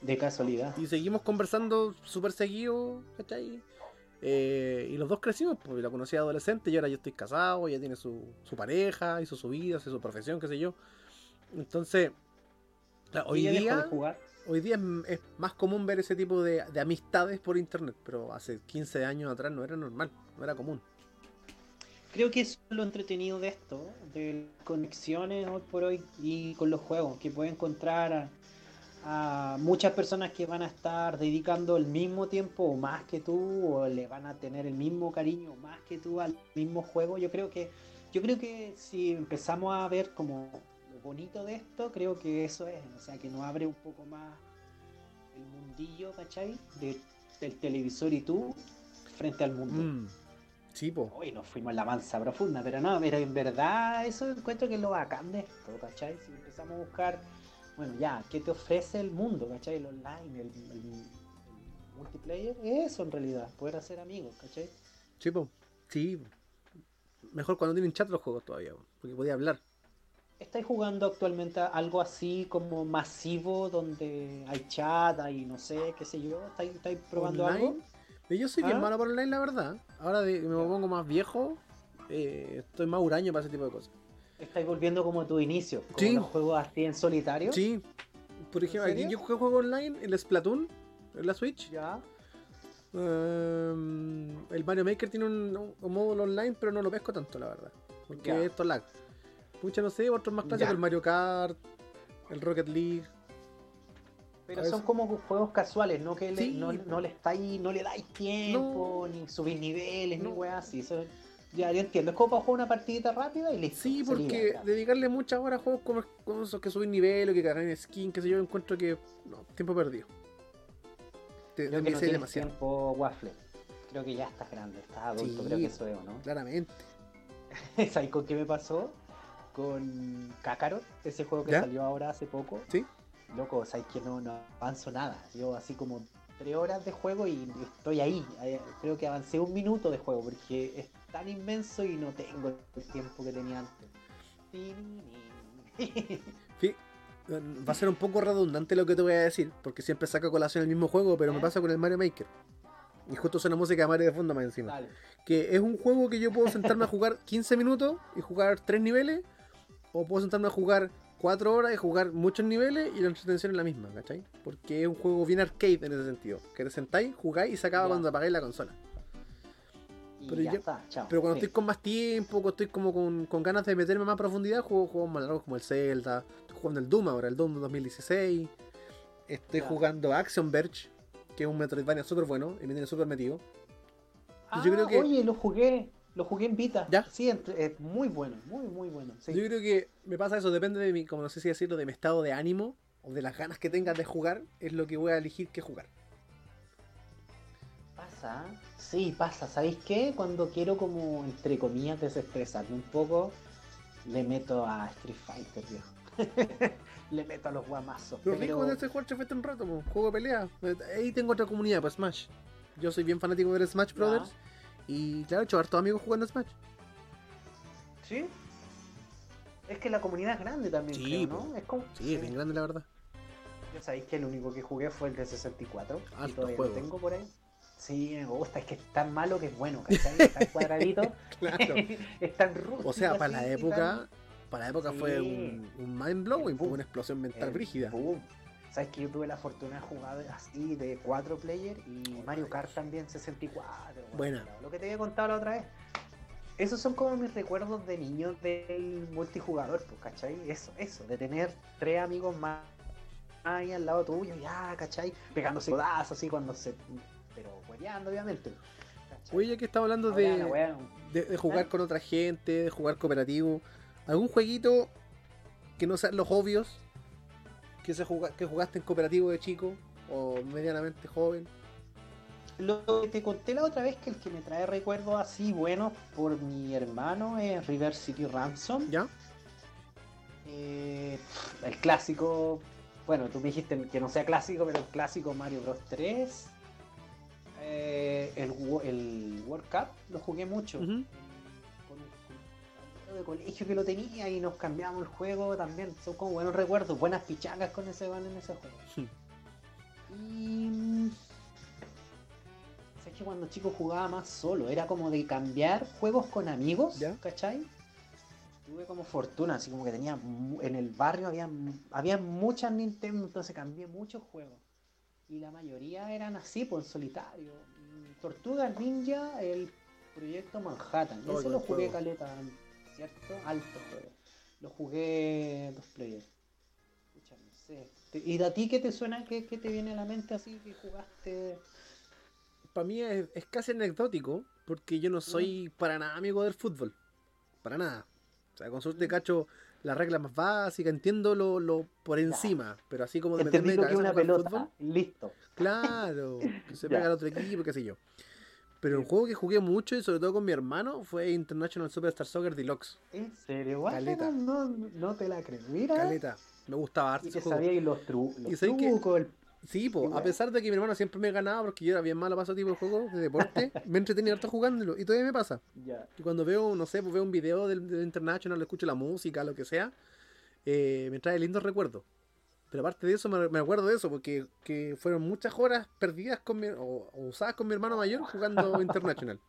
B: De casualidad.
A: Y seguimos conversando súper seguido, ¿cachai? Eh, y los dos crecimos, pues la conocí adolescente y ahora yo estoy casado, ella tiene su, su pareja, hizo su vida, hace su profesión, qué sé yo. Entonces, claro, hoy
B: ¿Y ella dejó
A: día,
B: jugar?
A: hoy día es, es más común ver ese tipo de, de amistades por internet, pero hace 15 años atrás no era normal, no era común.
B: Creo que eso es lo entretenido de esto, de conexiones hoy por hoy y con los juegos, que puede encontrar a, a muchas personas que van a estar dedicando el mismo tiempo o más que tú, o le van a tener el mismo cariño o más que tú al mismo juego. Yo creo que, yo creo que si empezamos a ver como bonito de esto, creo que eso es, o sea, que nos abre un poco más el mundillo, ¿cachai? De- del televisor y tú frente al mundo.
A: Mm, Sí, po.
B: Hoy nos fuimos en la mansa profunda, pero no, pero en verdad eso encuentro que es lo bacán de esto, ¿cachai? Si empezamos a buscar, bueno, ya, ¿qué te ofrece el mundo, ¿cachai? El online, el, el- el multiplayer, eso en realidad, poder hacer amigos, ¿cachai?
A: Sí, po. Sí. Mejor cuando tienen chat los juegos todavía, po, porque podía hablar.
B: ¿Estáis jugando actualmente algo así como masivo donde hay chat, hay no sé, qué sé yo? ¿Estáis, estáis probando
A: Online,
B: algo?
A: Yo soy bien
B: ¿Ah?
A: malo por online, la verdad. Ahora de, me pongo más viejo, eh, estoy más huraño para ese tipo de cosas.
B: ¿Estáis volviendo como a tu inicio? Como
A: Sí.
B: los juegos así en solitario?
A: Sí, por ejemplo, aquí yo juego online, el Splatoon, en la Switch.
B: Ya.
A: Ehm, el Mario Maker tiene un, un módulo online, pero no lo pesco tanto, la verdad. Porque
B: Ya.
A: esto lag. Mucha no sé, otros más clásicos,
B: Ya.
A: el Mario Kart, el Rocket League.
B: Pero son como juegos casuales, no que le, no, no le estáis, no le dais tiempo, ni subir niveles,
A: No.
B: ni weas así. Son, Ya, yo entiendo. Es como para jugar una partidita rápida y listo.
A: Sí, porque
B: libera.
A: dedicarle muchas horas a juegos como, como esos que suben nivel o que cargan skin, que sé yo, encuentro que. No, tiempo perdido. Te,
B: Creo que no
A: demasiado.
B: tiempo, Waffle. Creo que ya estás grande, estás adulto,
A: Sí.
B: creo que eso es, ¿o ¿no?
A: Claramente. <laughs>
B: ¿Sabes con qué me pasó? Con Kakarot, ese juego que
A: ¿Ya?
B: salió ahora hace poco.
A: Sí.
B: Loco, sabes que no, no avanzo nada. Yo así como tres horas de juego y estoy ahí. Eh, Creo que avancé un minuto de juego porque es tan inmenso y no tengo el tiempo que tenía antes. <laughs>
A: Sí, va a ser un poco redundante lo que te voy a decir, porque siempre saca colación el mismo juego, pero me
B: ¿Eh?
A: pasa con el Mario Maker. Y justo suena música de Mario de fondo más encima.
B: Dale.
A: Que es un juego que yo puedo sentarme a jugar 15 minutos y jugar 3 niveles, o puedo sentarme a jugar 4 horas y jugar muchos niveles y la entretención es la misma, ¿cachai? Porque es un juego bien arcade en ese sentido. Que te sentáis, jugáis y se acaba
B: Ya.
A: cuando apagáis la consola.
B: Y
A: Pero
B: ya
A: yo-
B: está, chao.
A: Pero cuando
B: Sí.
A: estoy con más tiempo, cuando estoy como con, con ganas de meterme más profundidad, juego juegos más largos como el Zelda. Estoy jugando el Doom ahora, el Doom 2016. Estoy
B: Ya.
A: jugando Action Verge, que es un Metroidvania súper bueno y me tiene súper metido.
B: Ah,
A: yo creo que-
B: Oye, lo jugué, lo jugué en Vita.
A: ¿Ya?
B: Sí, es, muy bueno, muy, muy bueno. sí.
A: Yo creo que me pasa eso, depende de mi, como no sé si decirlo, de mi estado de ánimo o de las ganas que tengas de jugar, es lo que voy a elegir que jugar.
B: Pasa, sí, pasa. ¿Sabéis qué? Cuando quiero como, entre comillas, desestresarme un poco, le meto a Street Fighter, viejo. <laughs> le meto a los guamazos.
A: Pero, rico de este juego Street Fighter un rato, juego de pelea. Ahí tengo otra comunidad, pues Smash. Yo soy bien fanático de Smash
B: Ya.
A: Y claro, hecho hartos amigos jugando Smash.
B: ¿Sí? Es que la comunidad es grande también,
A: Sí,
B: creo, ¿no? Es como...
A: Sí, es bien grande la verdad.
B: Yo sabéis que el único que jugué fue el de 64. y
A: Alto
B: todavía
A: juego.
B: lo tengo por ahí. Sí, me gusta, es que es tan malo que es bueno, ¿cachai? <laughs> Es tan cuadradito, <laughs>
A: Claro. <laughs>
B: es tan rústico.
A: O sea, para la
B: y
A: época, para la época fue un, un mind blowing,
B: Boom.
A: una explosión mental
B: tan-
A: brígida.
B: boom. Sabes que yo tuve la fortuna de jugar así de 4 player y Mario Kart también 64. weón.
A: Buena.
B: Lo que te había contado la otra vez. Esos son como mis recuerdos de niño del multijugador, pues, ¿cachai? Eso, eso, de tener tres amigos más ahí al lado tuyo, ya, ¿cachai? Pegándose codazos así cuando se. Pero hueveando, obviamente. ¿cachai?
A: Oye, ya que estaba hablando de, de jugar
B: ¿Ah?
A: con otra gente, de jugar cooperativo, ¿algún jueguito que no sean los obvios que, se juga- que jugaste en cooperativo de chico o medianamente joven?
B: Lo que te conté la otra vez que el que me trae recuerdos así buenos por mi hermano es River City Ransom.
A: ¿Ya?
B: Eh, el clásico, bueno, tú me dijiste que no sea clásico, pero el clásico Mario Bros 3. Eh, el, wo- el World Cup lo jugué mucho. De colegio que lo tenía y nos cambiamos el juego también. Son como buenos recuerdos, buenas pichangas con ese van en ese juego.
A: Sí.
B: Y. sé que cuando chico jugaba más solo, era como de cambiar juegos con amigos,
A: ¿Ya?
B: ¿cachai? Tuve como fortuna, así como que tenía. En el barrio había, había muchas Nintendo, entonces cambié muchos juegos. Y la mayoría eran así, pues en solitario. Tortuga Ninja, el proyecto Manhattan. Ese lo jugué
A: juego.
B: caleta, ¿cierto? Alto juego. Lo jugué dos players. Pucha, no sé. Te- ¿Y a ti qué te suena? ¿Qué, qué te viene a la mente así que jugaste?
A: Para mí es, es casi anecdótico porque yo no soy para nada amigo del fútbol. Para nada. O sea, con suerte cacho las reglas más básicas, entiendo lo, lo por encima, pero así como de meterme
B: Entendí
A: de cabeza
B: una pelota.
A: fútbol,
B: Listo.
A: claro, que se <laughs> pega al otro equipo, qué sé yo. Pero un juego que jugué mucho y sobre todo con mi hermano fue International Superstar Soccer Deluxe.
B: ¿En serio?
A: Caleta.
B: No, no, te la creo. Mira.
A: Caleta. Me gustaba harto
B: Y que sabíais los, tru
A: Y que-
B: trucos. el-
A: Sí, po, a pesar de que mi hermano siempre me ganaba porque yo era bien malo para ese tipo de juegos de deporte, <laughs> me entretenía harto jugándolo y todavía me pasa.
B: Ya.
A: Y cuando veo, no sé, pues veo un video del, del International, escucho la música, lo que sea, eh, me trae lindos recuerdos. Pero aparte de eso, me, me acuerdo de eso, porque que fueron muchas horas perdidas con mi, o, o usadas con mi hermano mayor jugando <laughs> International.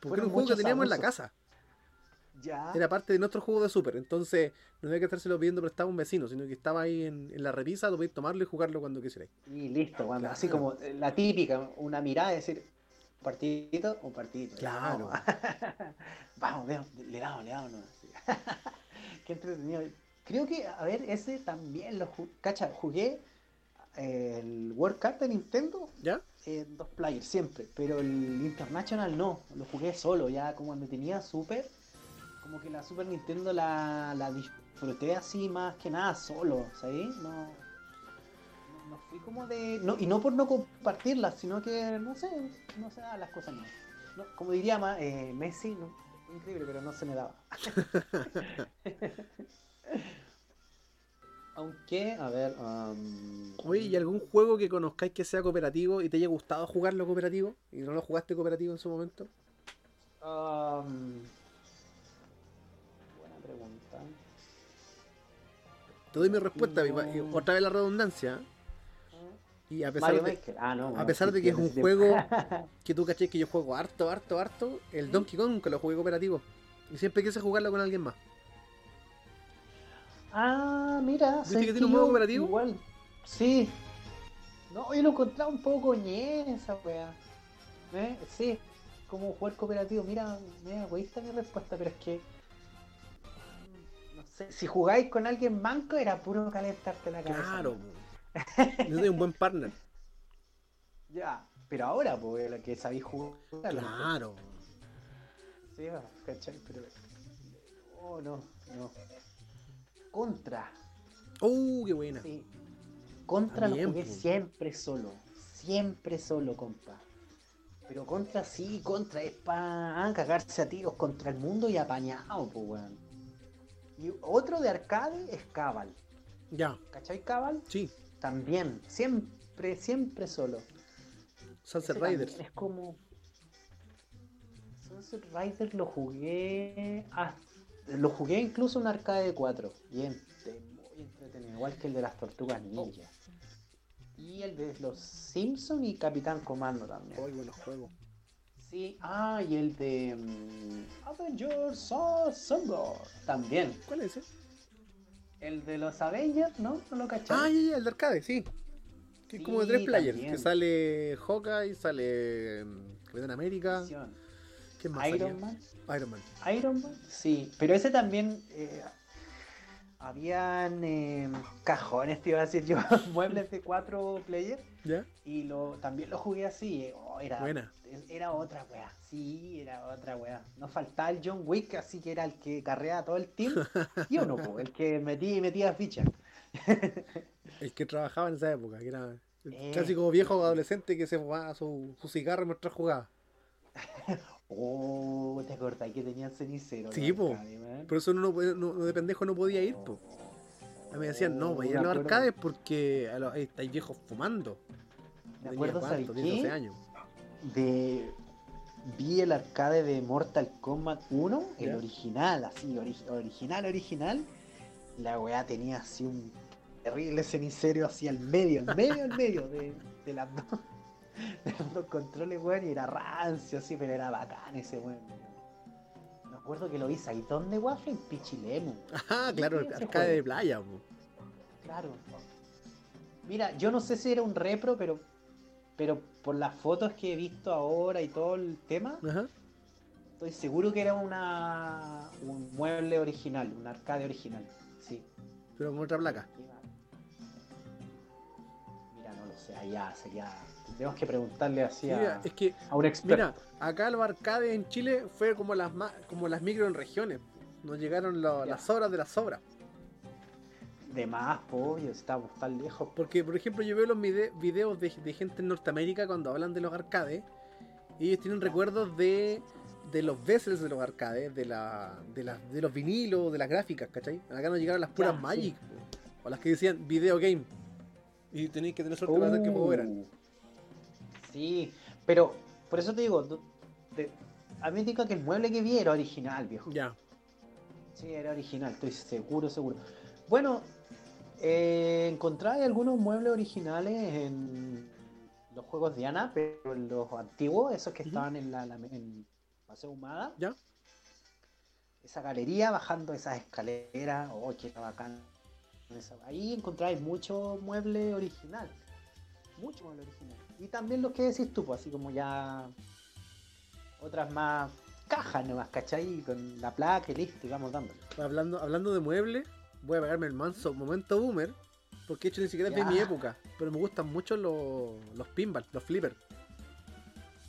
A: Porque era un juego que teníamos en la casa.
B: Ya.
A: Era parte de nuestro juego de Super. Entonces, no había que estárselo pidiendo prestado a un vecino, sino que estaba ahí en, en la repisa, tú podías tomarlo y jugarlo cuando quisierais.
B: Y listo, cuando,
A: Claro.
B: así como eh, la típica, una mirada y decir, un partidito, un partidito.
A: Claro. <laughs>
B: Vamos, vamos, le damos, le damos. ¿no? <laughs> Qué entretenido. Creo que, a ver, ese también lo jugué, cacha, jugué el World Cup de Nintendo
A: ¿Ya?
B: en dos players siempre, pero el International no, lo jugué solo, ya como cuando tenía Super, como que la Super Nintendo la, la disfruté así más que nada solo, ¿sabes? No, fui como de... No, y no por no compartirla, sino que, no sé, no se daban las cosas no. No, como diría eh, Messi, no, increíble, pero no se me daba. <laughs> Aunque, a ver... um,
A: Oye, ¿y algún juego que conozcáis que sea cooperativo y te haya gustado jugarlo cooperativo y no lo jugaste cooperativo en su momento?
B: Um, buena pregunta.
A: Te doy mi respuesta,
B: No.
A: otra vez la redundancia. Y a pesar
B: Mario
A: de.
B: Ah, no.
A: a pesar de que es un juego <laughs> que tú caché que yo juego harto, harto, harto, el Donkey Kong nunca lo jugué cooperativo. Y siempre quise jugarlo con alguien más.
B: Ah, mira.
A: ¿Viste
B: ¿sabes
A: que tiene un modo
B: Yo
A: cooperativo?
B: Igual. Sí. No, yo lo encontraba un poco ñe esa wea. ¿Eh? Sí, como jugar cooperativo. Mira, me egoísta mi respuesta, pero es que. No sé, si jugáis con alguien manco era puro calentarte la cabeza.
A: Claro,
B: ¿no?
A: necesito un buen partner. <laughs>
B: Ya, pero ahora, pues, la que sabéis jugar.
A: Claro.
B: Sí, va, ¿cachai? Pero. Oh, no, no. Contra.
A: Uh, qué buena.
B: Sí. Contra lo
A: También,
B: jugué
A: po.
B: siempre solo. Siempre solo, compa. Pero contra sí, contra es para cagarse a tiros contra el mundo y apañado, pues, weón. Y otro de arcade es Cabal.
A: Ya,
B: ¿Cachai Cabal?
A: sí.
B: También, siempre, siempre solo.
A: Sunset Riders.
B: Es como. Sunset Riders lo jugué. ah, lo jugué incluso en arcade de 4. Y ente- muy entretenido. Igual que el de las tortugas ninja. Y el de los Simpson y Capitán Comando también.
A: Muy buenos juegos.
B: Sí, ah, y el de mm, Avengers Assemble también.
A: ¿Cuál es ese?
B: El de los Avengers, ¿no? ¿No lo cachai?
A: Ah, ya, ya, el de arcade, sí. Que es como de tres players.
B: también.
A: Que sale Hawkeye, sale mm, Capitán América. ¿Qué más?
B: Iron? Man.
A: Iron Man.
B: Iron Man, sí, pero ese también eh, habían eh, cajones, te iba a decir yo, <laughs> muebles de cuatro players
A: ¿Ya?
B: y lo también lo jugué así, eh, oh, era,
A: Buena.
B: era otra wea, sí, era otra wea. No faltaba el John Wick, así que era el que carreaba todo el team, <laughs> y uno, po, el que metía metía fichas. <laughs>
A: El que trabajaba en esa época, que era
B: Eh.
A: clásico viejo adolescente que se fumaba su, su cigarro mientras jugaba.
B: Oh, ¿te acordás que tenían cenicero?
A: Sí, po. Por eso uno, no no- de pendejo no podía ir, po. A mí me decían, no, voy a ir a los arcades porque a los, ahí estáis viejos fumando.
B: Me acuerdo, ¿sabes
A: cuánto, 10, 12
B: qué?
A: años.
B: de vi el arcade de Mortal Kombat 1, el original, así, ori- original, original. La weá tenía así un terrible cenicero así al medio, al medio, al medio de, de las dos, <laughs> los controles, weón, y era rancio, así, pero era bacán ese weón. Me acuerdo que lo vi Saitón de Waffle en Pichilemu. <laughs>
A: Ah, claro, arcade
B: juego.
A: de playa, po.
B: Claro. Mira, yo no sé si era un repro, pero, pero por las fotos que he visto ahora y todo el tema,
A: Ajá.
B: estoy seguro que era una un mueble original, un arcade original. Sí.
A: Pero con otra placa.
B: Mira, no lo sé, allá sería. Tenemos que preguntarle así
A: Sí,
B: a,
A: es que,
B: a un experto.
A: mira, acá los arcades en Chile fue como las como las micro en regiones. Nos llegaron lo- las obras de las obras.
B: De más, pollo, estamos tan lejos.
A: Porque, por ejemplo, yo veo los vide- videos de, de gente en Norteamérica cuando hablan de los arcades. Y ellos tienen recuerdos de, de los vessels de los arcades, de, la, de, la- de los vinilos, de las gráficas, ¿cachai? Acá nos llegaron las puras
B: Ya,
A: Magic. O las que decían video game. Y tenéis que tener suerte para saber qué juego eran.
B: Sí, pero por eso te digo, tú- te- a mí me indica que el mueble que vi era original, viejo.
A: Ya.
B: Sí, era original, estoy seguro, seguro. Bueno, eh, encontráis algunos muebles originales en los juegos de Ana, pero en los antiguos, esos que estaban en la, la- en Paseo Humada.
A: Ya.
B: Esa galería, bajando esas escaleras, oh, qué bacán. Ahí encontráis mucho mueble original. Mucho mueble original. Y también los que decís tú, pues, así como ya otras más cajas nomás, ¿cachai? Con la placa y listo, y vamos dándole.
A: Hablando, hablando de muebles, voy a pegarme el manso momento boomer. Porque de hecho ni siquiera es de mi época. Pero me gustan mucho los, los pinball, los flippers.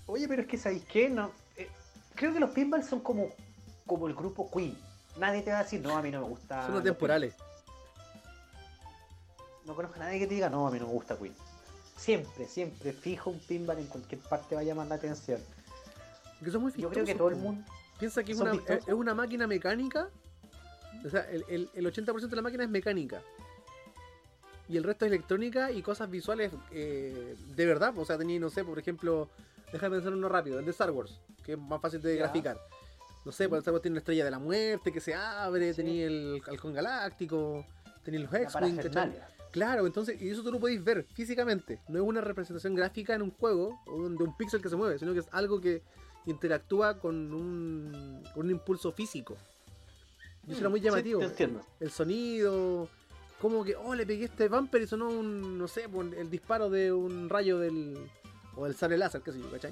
B: Oye, pero es que ¿sabéis qué? No, eh, creo que los pinballs son como, como el grupo Queen. Nadie te va a decir, no, a mí no me gusta.
A: Son los temporales.
B: pinballs". No conozco a nadie que te diga, no, a mí no me gusta Queen. Siempre, siempre fijo un pinball en cualquier parte va a llamar la atención.
A: Que son muy
B: Yo creo que todo el mundo.
A: Piensa que es una,
B: vistosos.
A: es una máquina mecánica. O sea, el, el, el 80% de la máquina es mecánica. Y el resto es electrónica y cosas visuales eh, de verdad. O sea, tenía, no sé, por ejemplo, déjame pensar uno rápido, el de Star Wars, que es más fácil de graficar. No sé, pues Star Wars tiene la estrella de la muerte que se abre,
B: Sí.
A: tenía el halcón galáctico, tenía los X-Wing. Claro, entonces, y eso tú lo podéis ver físicamente. No es una representación gráfica en un juego o de un píxel que se mueve, sino que es algo que interactúa con un, impulso físico. Y eso era muy
B: Sí,
A: llamativo.
B: entiendo.
A: el sonido, como que, oh, le pegué este bumper y sonó un, no sé, pues, el disparo de un rayo del. o del sable láser, qué sé yo, ¿cachai?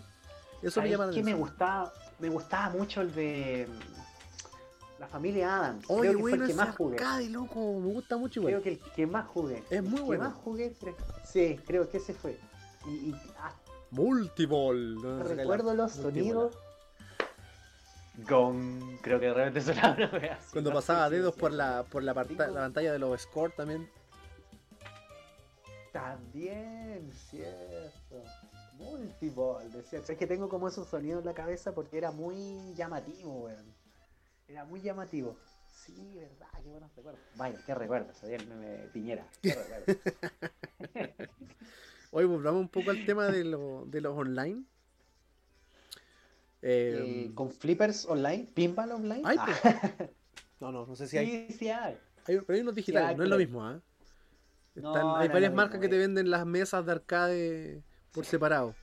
A: Eso me
B: ¿Sabéis
A: llama la
B: que me
A: atención.
B: gustaba, me gustaba mucho el de mm, la familia Adams.
A: Oye,
B: creo que fue
A: bueno,
B: el que
A: ese
B: más jugué.
A: arcade, loco, me gusta mucho igual.
B: Creo que el que más jugué.
A: Es muy
B: el
A: bueno.
B: que más jugué, creo- sí, creo que ese fue. Y, y ah,
A: Multiball. ¿no?
B: recuerdo los sonidos. Gong, creo que de repente sonaba una así,
A: Cuando pasaba dedos por la, por la, pantalla de los scores también.
B: También, cierto. Multiball, decía. Es que tengo como esos sonidos en la cabeza porque era muy llamativo, weón. Era muy llamativo. Sí, verdad, qué buenos recuerdos. Vaya, qué recuerdos, sabía el meme Piñera. Qué <laughs> recuerdos.
A: Hoy volvamos un poco al tema de, lo- de los online. Eh,
B: Eh, con flippers online, pinball online.
A: Ay,
B: Ah.
A: No, no, no sé si hay.
B: sí, sí hay.
A: hay- pero hay unos digitales,
B: hay,
A: no es lo mismo, ¿ah?
B: No
A: hay varias marcas
B: mismo,
A: que te
B: eh.
A: venden las mesas de arcade por separado.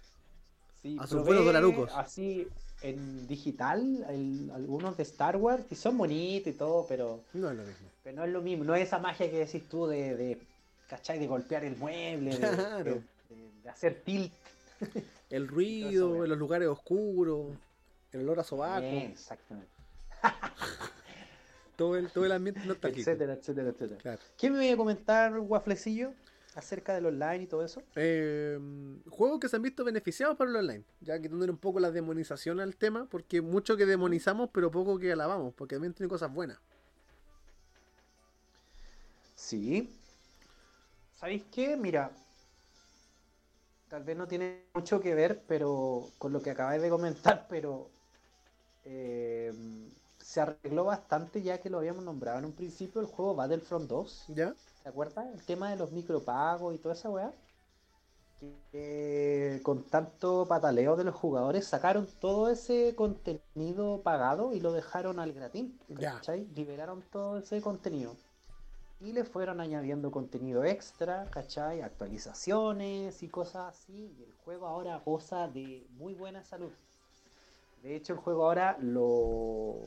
B: Sí,
A: A sus buenos dolarucos.
B: Así en digital, el- algunos de Star Wars, que son bonitos y todo, pero
A: No es lo mismo.
B: Pero no es lo mismo, no es esa magia que decís tú de, de ¿cachai? De golpear el mueble, de,
A: Claro.
B: de- de- de hacer tilt. <laughs>
A: El ruido, en los lugares oscuros, el olor a sobaco,
B: exactamente. <laughs>
A: todo, el, todo el ambiente nostálgico. <laughs>
B: Etcétera, etcétera, etcétera.
A: Claro.
B: ¿Qué me voy a comentar, Wafflecillo, acerca del online y todo eso?
A: Eh, juegos que se han visto beneficiados por el online, ya quitándole un poco la demonización al tema, porque mucho que demonizamos, pero poco que alabamos, porque también tiene cosas buenas.
B: Sí. ¿Sabéis qué? Mira, tal vez no tiene mucho que ver pero con lo que acabáis de comentar, <laughs> pero eh, se arregló bastante ya que lo habíamos nombrado en un principio el juego Battlefront 2.
A: ¿Ya?
B: ¿Te acuerdas? El tema de los micropagos y toda esa weá. Que eh, con tanto pataleo de los jugadores sacaron todo ese contenido pagado y lo dejaron al gratín.
A: Ya.
B: ¿Cachai? Liberaron todo ese contenido. Y le fueron añadiendo contenido extra, ¿cachai? Actualizaciones y cosas así. Y el juego ahora goza de muy buena salud. De hecho, el juego ahora lo.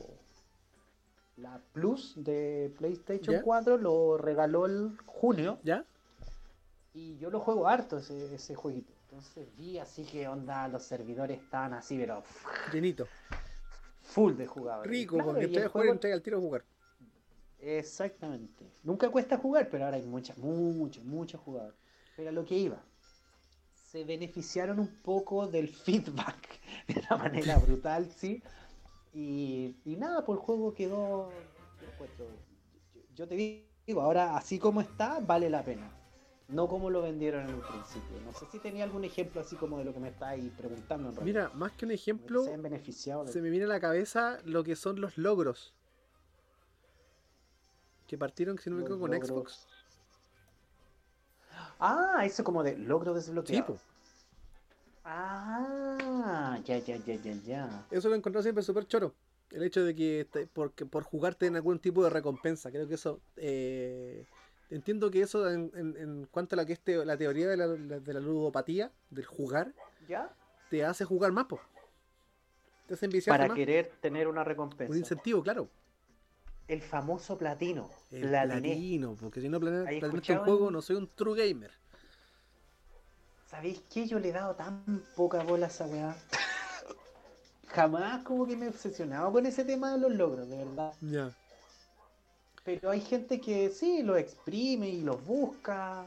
B: La Plus de PlayStation
A: ¿Ya?
B: 4 lo regaló el junio.
A: ¿Ya?
B: Y yo lo juego harto ese, ese jueguito. Entonces vi así que onda, los servidores estaban así, pero
A: Llenito.
B: full de jugadores.
A: Rico,
B: Claro,
A: porque jugar
B: juego-
A: entré al tiro a jugar.
B: Exactamente. Nunca cuesta jugar, pero ahora hay muchas, muchos, muchos jugadores. Pero a lo que iba, se beneficiaron un poco del <laughs> feedback de una manera brutal, sí. Y, y nada, pues el juego quedó. yo yo, te digo, ahora así como está, vale la pena. No como lo vendieron en un principio. No sé si tenía algún ejemplo así como de lo que me estáis preguntando en realidad.
A: Mira, más que un ejemplo,
B: se han beneficiado de-
A: se me viene a la cabeza lo que son los logros. Que partieron, si no me equivoco, con
B: logros.
A: Xbox.
B: Ah, eso como de logro
A: Sí,
B: desbloqueado.
A: po.
B: Ah, ya, ya, ya, ya, ya.
A: Eso lo he encontrado siempre súper choro. El hecho de que te- porque por jugarte en algún tipo de recompensa. Creo que eso. eh, entiendo que eso, en, en- en cuanto a la, que es teo- la teoría de la, de la ludopatía, del jugar,
B: ¿Ya?
A: te hace jugar más, po. Te hace
B: Para
A: más.
B: querer tener una
A: Un
B: recompensa.
A: incentivo, claro.
B: El famoso platino.
A: El platino, porque si no plane-
B: ¿Hay
A: platinaste un juego, no soy un true gamer.
B: ¿Sabéis qué? Yo le he dado tan poca bola a esa weá. <laughs> Jamás como que me he obsesionado con ese tema de los logros, de verdad.
A: Ya.
B: Pero hay gente que sí, los exprime y los busca.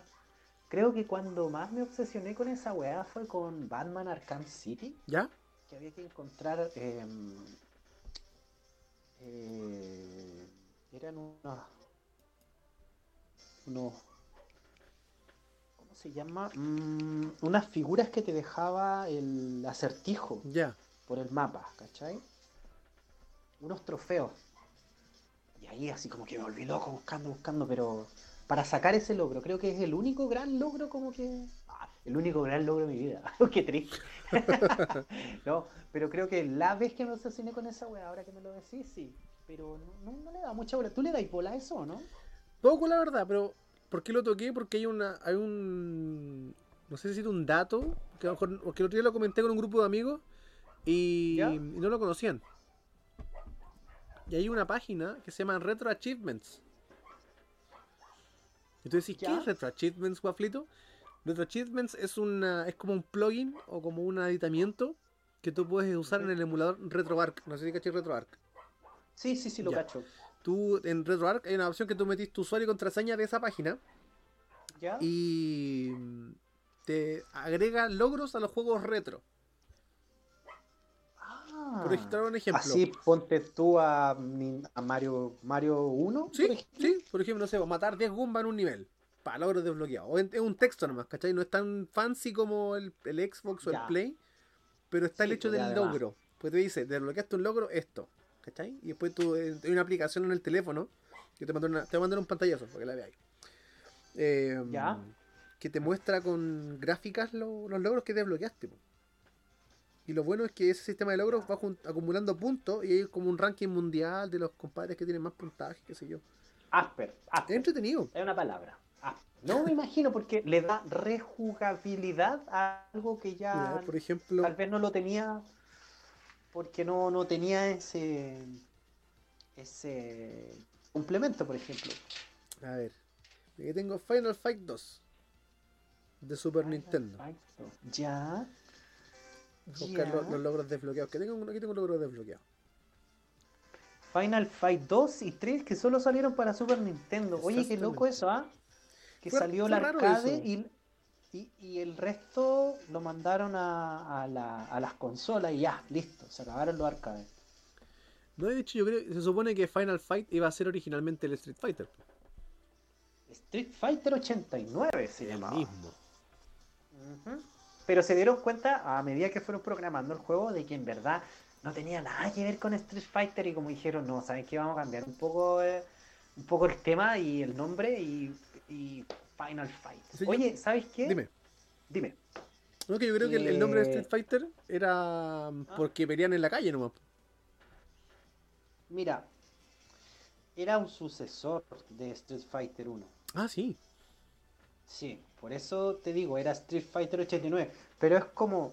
B: Creo que cuando más me obsesioné con esa weá fue con Batman Arkham City,
A: ¿Ya?
B: que había que encontrar... em, eh, eran unos... unos... ¿Cómo se llama? Mm, unas figuras que te dejaba el acertijo
A: Ya.
B: por el mapa, ¿cachai? Unos trofeos. Y ahí así como que me volví loco buscando, buscando, pero para sacar ese logro, creo que es el único gran logro como que... ah, el único gran logro de mi vida. <laughs> Qué triste. <laughs> no, pero creo que la vez que me obsesioné con esa wea, ahora que me lo decís, sí. Pero no, no- no le da mucha bola. ¿Tú le das bola a eso o no?
A: Poco, la verdad, pero ¿por qué lo toqué? Porque hay una, hay un, no sé si es un dato, que a lo mejor, porque el otro día lo comenté con un grupo de amigos y, y no lo conocían. Y hay una página que se llama Retro Achievements. Y tú decís, ¿qué es Retro Achievements, Guaflito? Retro Achievements es una, es como un plugin o como un aditamiento que tú puedes usar en el emulador RetroArch. No sé si caché RetroArch.
B: Sí, sí, sí, lo
A: Ya.
B: cacho.
A: Tú en RetroArch hay una opción que tú metís tu usuario y contraseña de esa página
B: ¿Ya?
A: y te agrega logros a los juegos retro.
B: Ah.
A: Por ejemplo, un ejemplo.
B: Así ponte tú a, Mario Mario 1. por
A: Sí, sí, por ejemplo, no sé, matar 10 Goomba en un nivel. Para logros desbloqueados. Es un texto nomás, ¿cachai? No es tan fancy como el, el Xbox o
B: Ya.
A: el Play, pero está el hecho
B: pues,
A: del
B: además.
A: logro. Pues te dice, desbloqueaste un logro, esto, ¿cachai? Y después tú, eh, hay una aplicación en el teléfono que te mandar, una- te va a mandar un pantallazo para que la veáis. Eh,
B: Ya.
A: Que te muestra con gráficas lo- los logros que desbloqueaste. po. Y lo bueno es que ese sistema de logros va acumulando puntos y hay como un ranking mundial de los compadres que tienen más puntaje, qué sé yo.
B: Asper,
A: Es entretenido.
B: Es una palabra. Ah, no me imagino porque le da rejugabilidad a algo que ya
A: Mira, por ejemplo,
B: tal vez no lo tenía porque no, no tenía ese ese complemento, por ejemplo.
A: a ver, aquí tengo Final Fight 2 de Super Nintendo.
B: Ya.
A: Buscar
B: ya.
A: los, los logros desbloqueados. Que tengo, aquí tengo un logro desbloqueado.
B: Final Fight 2 y 3 que solo salieron para Super Nintendo. Oye, qué loco eso, ¿ah? Que
A: Fue-
B: salió el arcade y, y, y el resto lo mandaron a, a, la- a las consolas y ya, listo, se acabaron los arcades.
A: No, de hecho, yo creo se supone que Final Fight iba a ser originalmente el Street Fighter.
B: Street Fighter 89 se
A: El
B: llamaba.
A: mismo.
B: Ujú. Pero se dieron cuenta a medida que fueron programando el juego de que en verdad no tenía nada que ver con Street Fighter y como dijeron, no, ¿saben qué? Vamos a cambiar un poco, eh, un poco el tema y el nombre y, y Final Fight.
A: Sí, yo-
B: Oye, ¿sabes qué?
A: Dime.
B: Dime.
A: No, que yo creo que el, el nombre de Street Fighter era mm, porque pelean en la calle nomás.
B: Mira, era un sucesor de Street Fighter 1.
A: Ah, sí.
B: Sí, por eso te digo, era Street Fighter 89. Pero es como,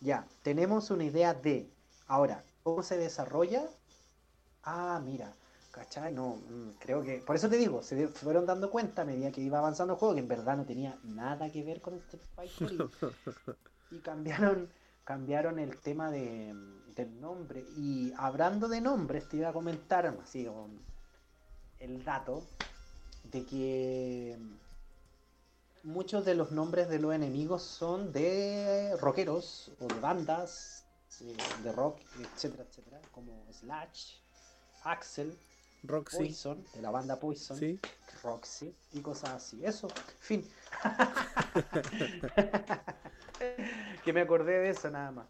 B: ya, tenemos una idea de, ahora, ¿cómo se desarrolla? Ah, mira, ¿cachai? No, mm, creo que, por eso te digo, se fueron dando cuenta a medida que iba avanzando el juego que en verdad no tenía nada que ver con Street Fighter y, <laughs> y cambiaron, cambiaron el tema de, del nombre. Y hablando de nombres, te iba a comentar, así el dato de que muchos de los nombres de los enemigos son de rockeros o de bandas eh, de rock, etcétera, etcétera, como Slash, Axel,
A: Roxy.
B: Poison, de la banda Poison,
A: Sí.
B: Roxy y cosas así. Eso, fin. <laughs> que me acordé de eso nada más.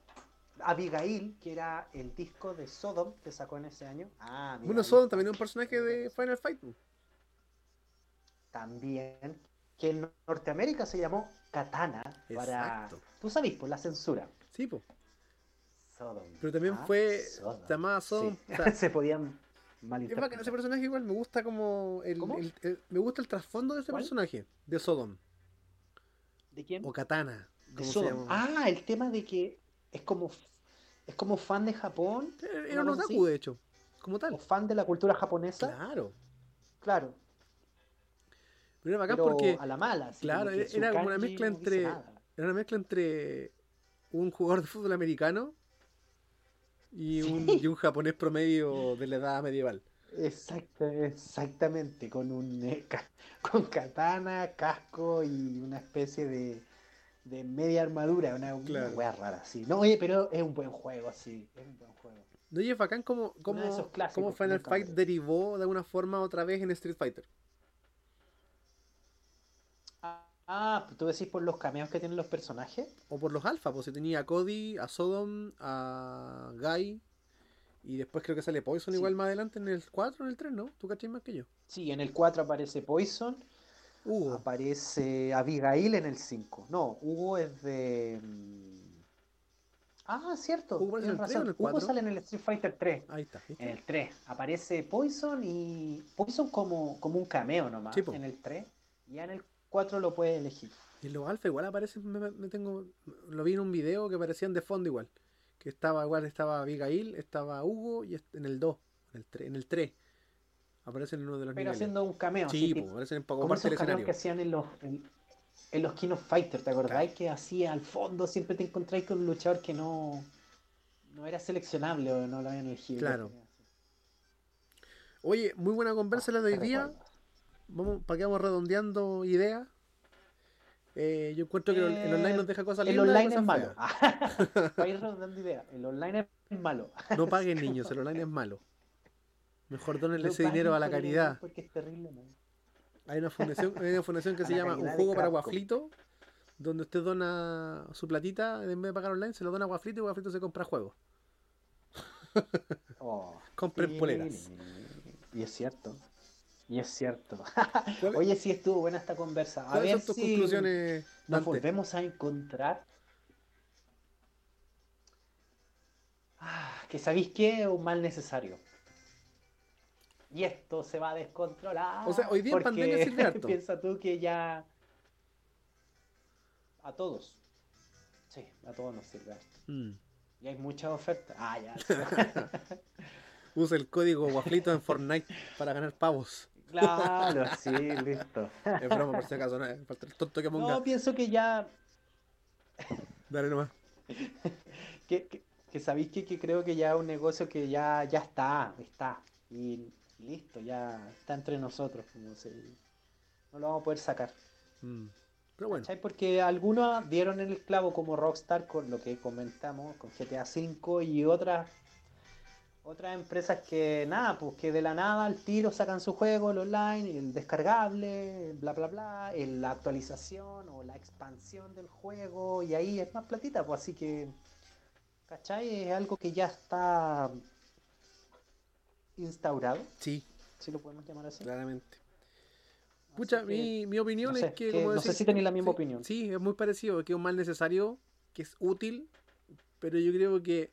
B: Abigail, que era el disco de Sodom que sacó en ese año. Ah, mira,
A: Bueno, Sodom también es un personaje de Final Fight.
B: También, que en Norteamérica se llamó Katana. Para...
A: Exacto.
B: Tú sabes, por la censura.
A: Sí, pues.
B: Sodom.
A: Pero también
B: Ah,
A: fue
B: Sodom.
A: llamada Sodom.
B: Sí.
A: o sea, <laughs>
B: se podían
A: es bacán ese personaje igual, me gusta como el,
B: ¿Cómo?
A: el- el- me gusta el trasfondo de ese
B: ¿Cuál?
A: personaje, de Sodom.
B: ¿De quién?
A: O Katana.
B: De Sodom. Ah, el tema de que es como es como fan de Japón
A: Era un otaku, de hecho. Como tal.
B: o fan de la cultura japonesa.
A: Claro.
B: Claro.
A: Pero era bacán
B: pero
A: porque
B: a la mala. así
A: claro, era como una mezcla entre- era una mezcla entre un jugador de fútbol americano y un,
B: Sí.
A: y un japonés promedio de la edad medieval.
B: Exacto, exactamente, con un eh, ca- con katana, casco y una especie de, de media armadura, una, una
A: Claro.
B: wea rara, sí. No, oye, pero es un buen juego, sí, es un buen juego.
A: No, es bacán como, como,
B: Uno de esos clásicos
A: como Final Fight derivó de alguna forma otra vez en Street Fighter.
B: Ah, ah, tú decís por los cameos que tienen los personajes.
A: O por los alfa, pues si tenía a Cody, a Sodom, a Guy. Y después creo que sale Poison
B: Sí.
A: igual más adelante en el 4 o en el 3, ¿no? ¿Tú cachai más que yo?
B: Sí, en el 4 aparece Poison,
A: Hugo.
B: aparece Abigail en el 5. No, Hugo es de... mm, Ah, cierto,
A: Hugo en el 3 o en el
B: Hugo
A: 4?
B: sale en el Street Fighter 3.
A: Ahí está. ¿viste?
B: En el 3 aparece Poison y Poison como, como un cameo nomás
A: Sí,
B: en el 3. Ya en el 4 lo puedes elegir.
A: Y los alfa igual aparecen, me, me tengo, lo vi en un video que aparecían de fondo igual. Que estaba igual, estaba Abigail, estaba Hugo y en el 2, en el 3, en el 3. Aparecen en uno de los
B: Pero
A: niveles.
B: haciendo un cameo.
A: Sí,
B: así, tipo,
A: aparecen en poco escenario.
B: que hacían en los, en, en los King of Fighters, ¿te acordáis? Que hacía al fondo siempre te encontráis con un luchador que no, no era seleccionable o no lo habían elegido.
A: Claro. Oye, muy buena conversa la de hoy
B: Qué
A: día. Vamos, para que vamos redondeando ideas. Eh, yo encuentro que el- el
B: Eh,
A: online nos deja cosas
B: El
A: lindas y
B: online
A: cosas
B: es malo. <laughs> Para ir redondando idea, el online es malo. <laughs>
A: No paguen niños, el online es malo. Mejor donenle
B: No
A: ese dinero a la
B: el
A: caridad.
B: Porque es terrible, ¿no?
A: Hay una fundación, <laughs> hay una fundación que se
B: la
A: llama Un Juego para. Guaflito, donde usted dona su platita, en vez de pagar online, se lo dona a Guaflito y Guaflito se compra juegos.
B: Oh.
A: Compren poleras.
B: Y es cierto. Y es cierto. <laughs>
A: ¿Cuál-
B: Oye, sí estuvo buena esta conversa. A
A: ¿Cuáles
B: ver
A: tus
B: si
A: conclusiones,
B: nos volvemos a encontrar. Ah, que sabéis qué, un mal necesario. Y esto se va a descontrolar.
A: O sea, hoy día en pandemia sirve harto. <laughs>
B: Piensa tú que ya. A todos. Sí, a todos nos sirve harto.
A: Mm.
B: Y hay muchas ofertas. Ah, ya. <laughs>
A: Usa el código Guaflito en Fortnite para ganar pavos.
B: Claro, <laughs> sí, listo.
A: Es broma, por si acaso, no, es falta el tonto que ponga.
B: No, pienso que ya.
A: Dale nomás. <laughs>
B: que, que, que sabéis que, que creo que ya es un negocio que ya, ya está, está. Y listo, ya está entre nosotros. Como se, no lo vamos a poder sacar.
A: Mm. Pero bueno,
B: ¿Cachai? Porque algunos dieron el clavo como Rockstar con lo que comentamos, con GTA V y otras otras empresas que nada, pues que de la nada al tiro sacan su juego, el online, el descargable, bla bla bla, el- la actualización o la expansión del juego y ahí es más platita, pues así que ¿cachai? Es algo que ya está instaurado,
A: sí,
B: si lo podemos llamar así.
A: claramente. Pucha,
B: que-
A: mi, mi opinión
B: no sé,
A: es que,
B: que-
A: como
B: no sé
A: decís
B: si
A: tú,
B: tenéis la misma
A: sí,
B: opinión.
A: Sí, es muy parecido, que es un mal necesario, que es útil, pero yo creo que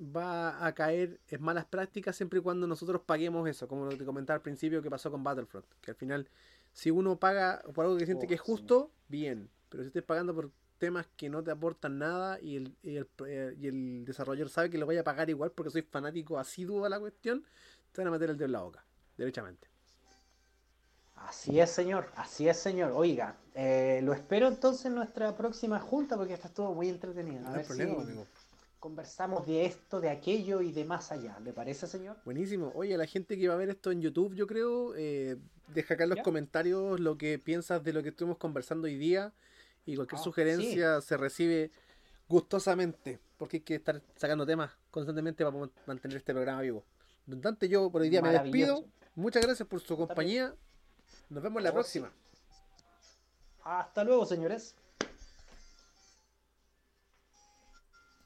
A: va a caer en malas prácticas siempre y cuando nosotros paguemos eso, como lo que comentaba al principio que pasó con Battlefront, que al final, si uno paga por algo que siente
B: Oh,
A: que es
B: sí.
A: justo, bien, pero si estás pagando por temas que no te aportan nada y el, y el, eh, y el desarrollador sabe que lo vaya a pagar igual porque soy fanático asiduo a la cuestión, te van a meter el dedo en la boca, derechamente.
B: Así es, señor, así es, señor. Oiga, eh, lo espero entonces en nuestra próxima junta porque esta estuvo muy entretenida. A
A: No hay
B: ver
A: problema,
B: si
A: amigo.
B: Conversamos de esto, de aquello y de más allá. ¿Le parece, señor?
A: Buenísimo. Oye, a la gente que va a ver esto en YouTube, yo creo, eh, deja acá en los
B: ¿Ya?
A: comentarios lo que piensas de lo que estuvimos conversando hoy día y cualquier
B: Ah,
A: sugerencia se recibe gustosamente, porque hay que estar sacando temas constantemente para mantener este programa vivo. Don Dante, yo por hoy día me despido. Muchas gracias por su compañía. Nos vemos la
B: Oh,
A: próxima.
B: Hasta luego, señores.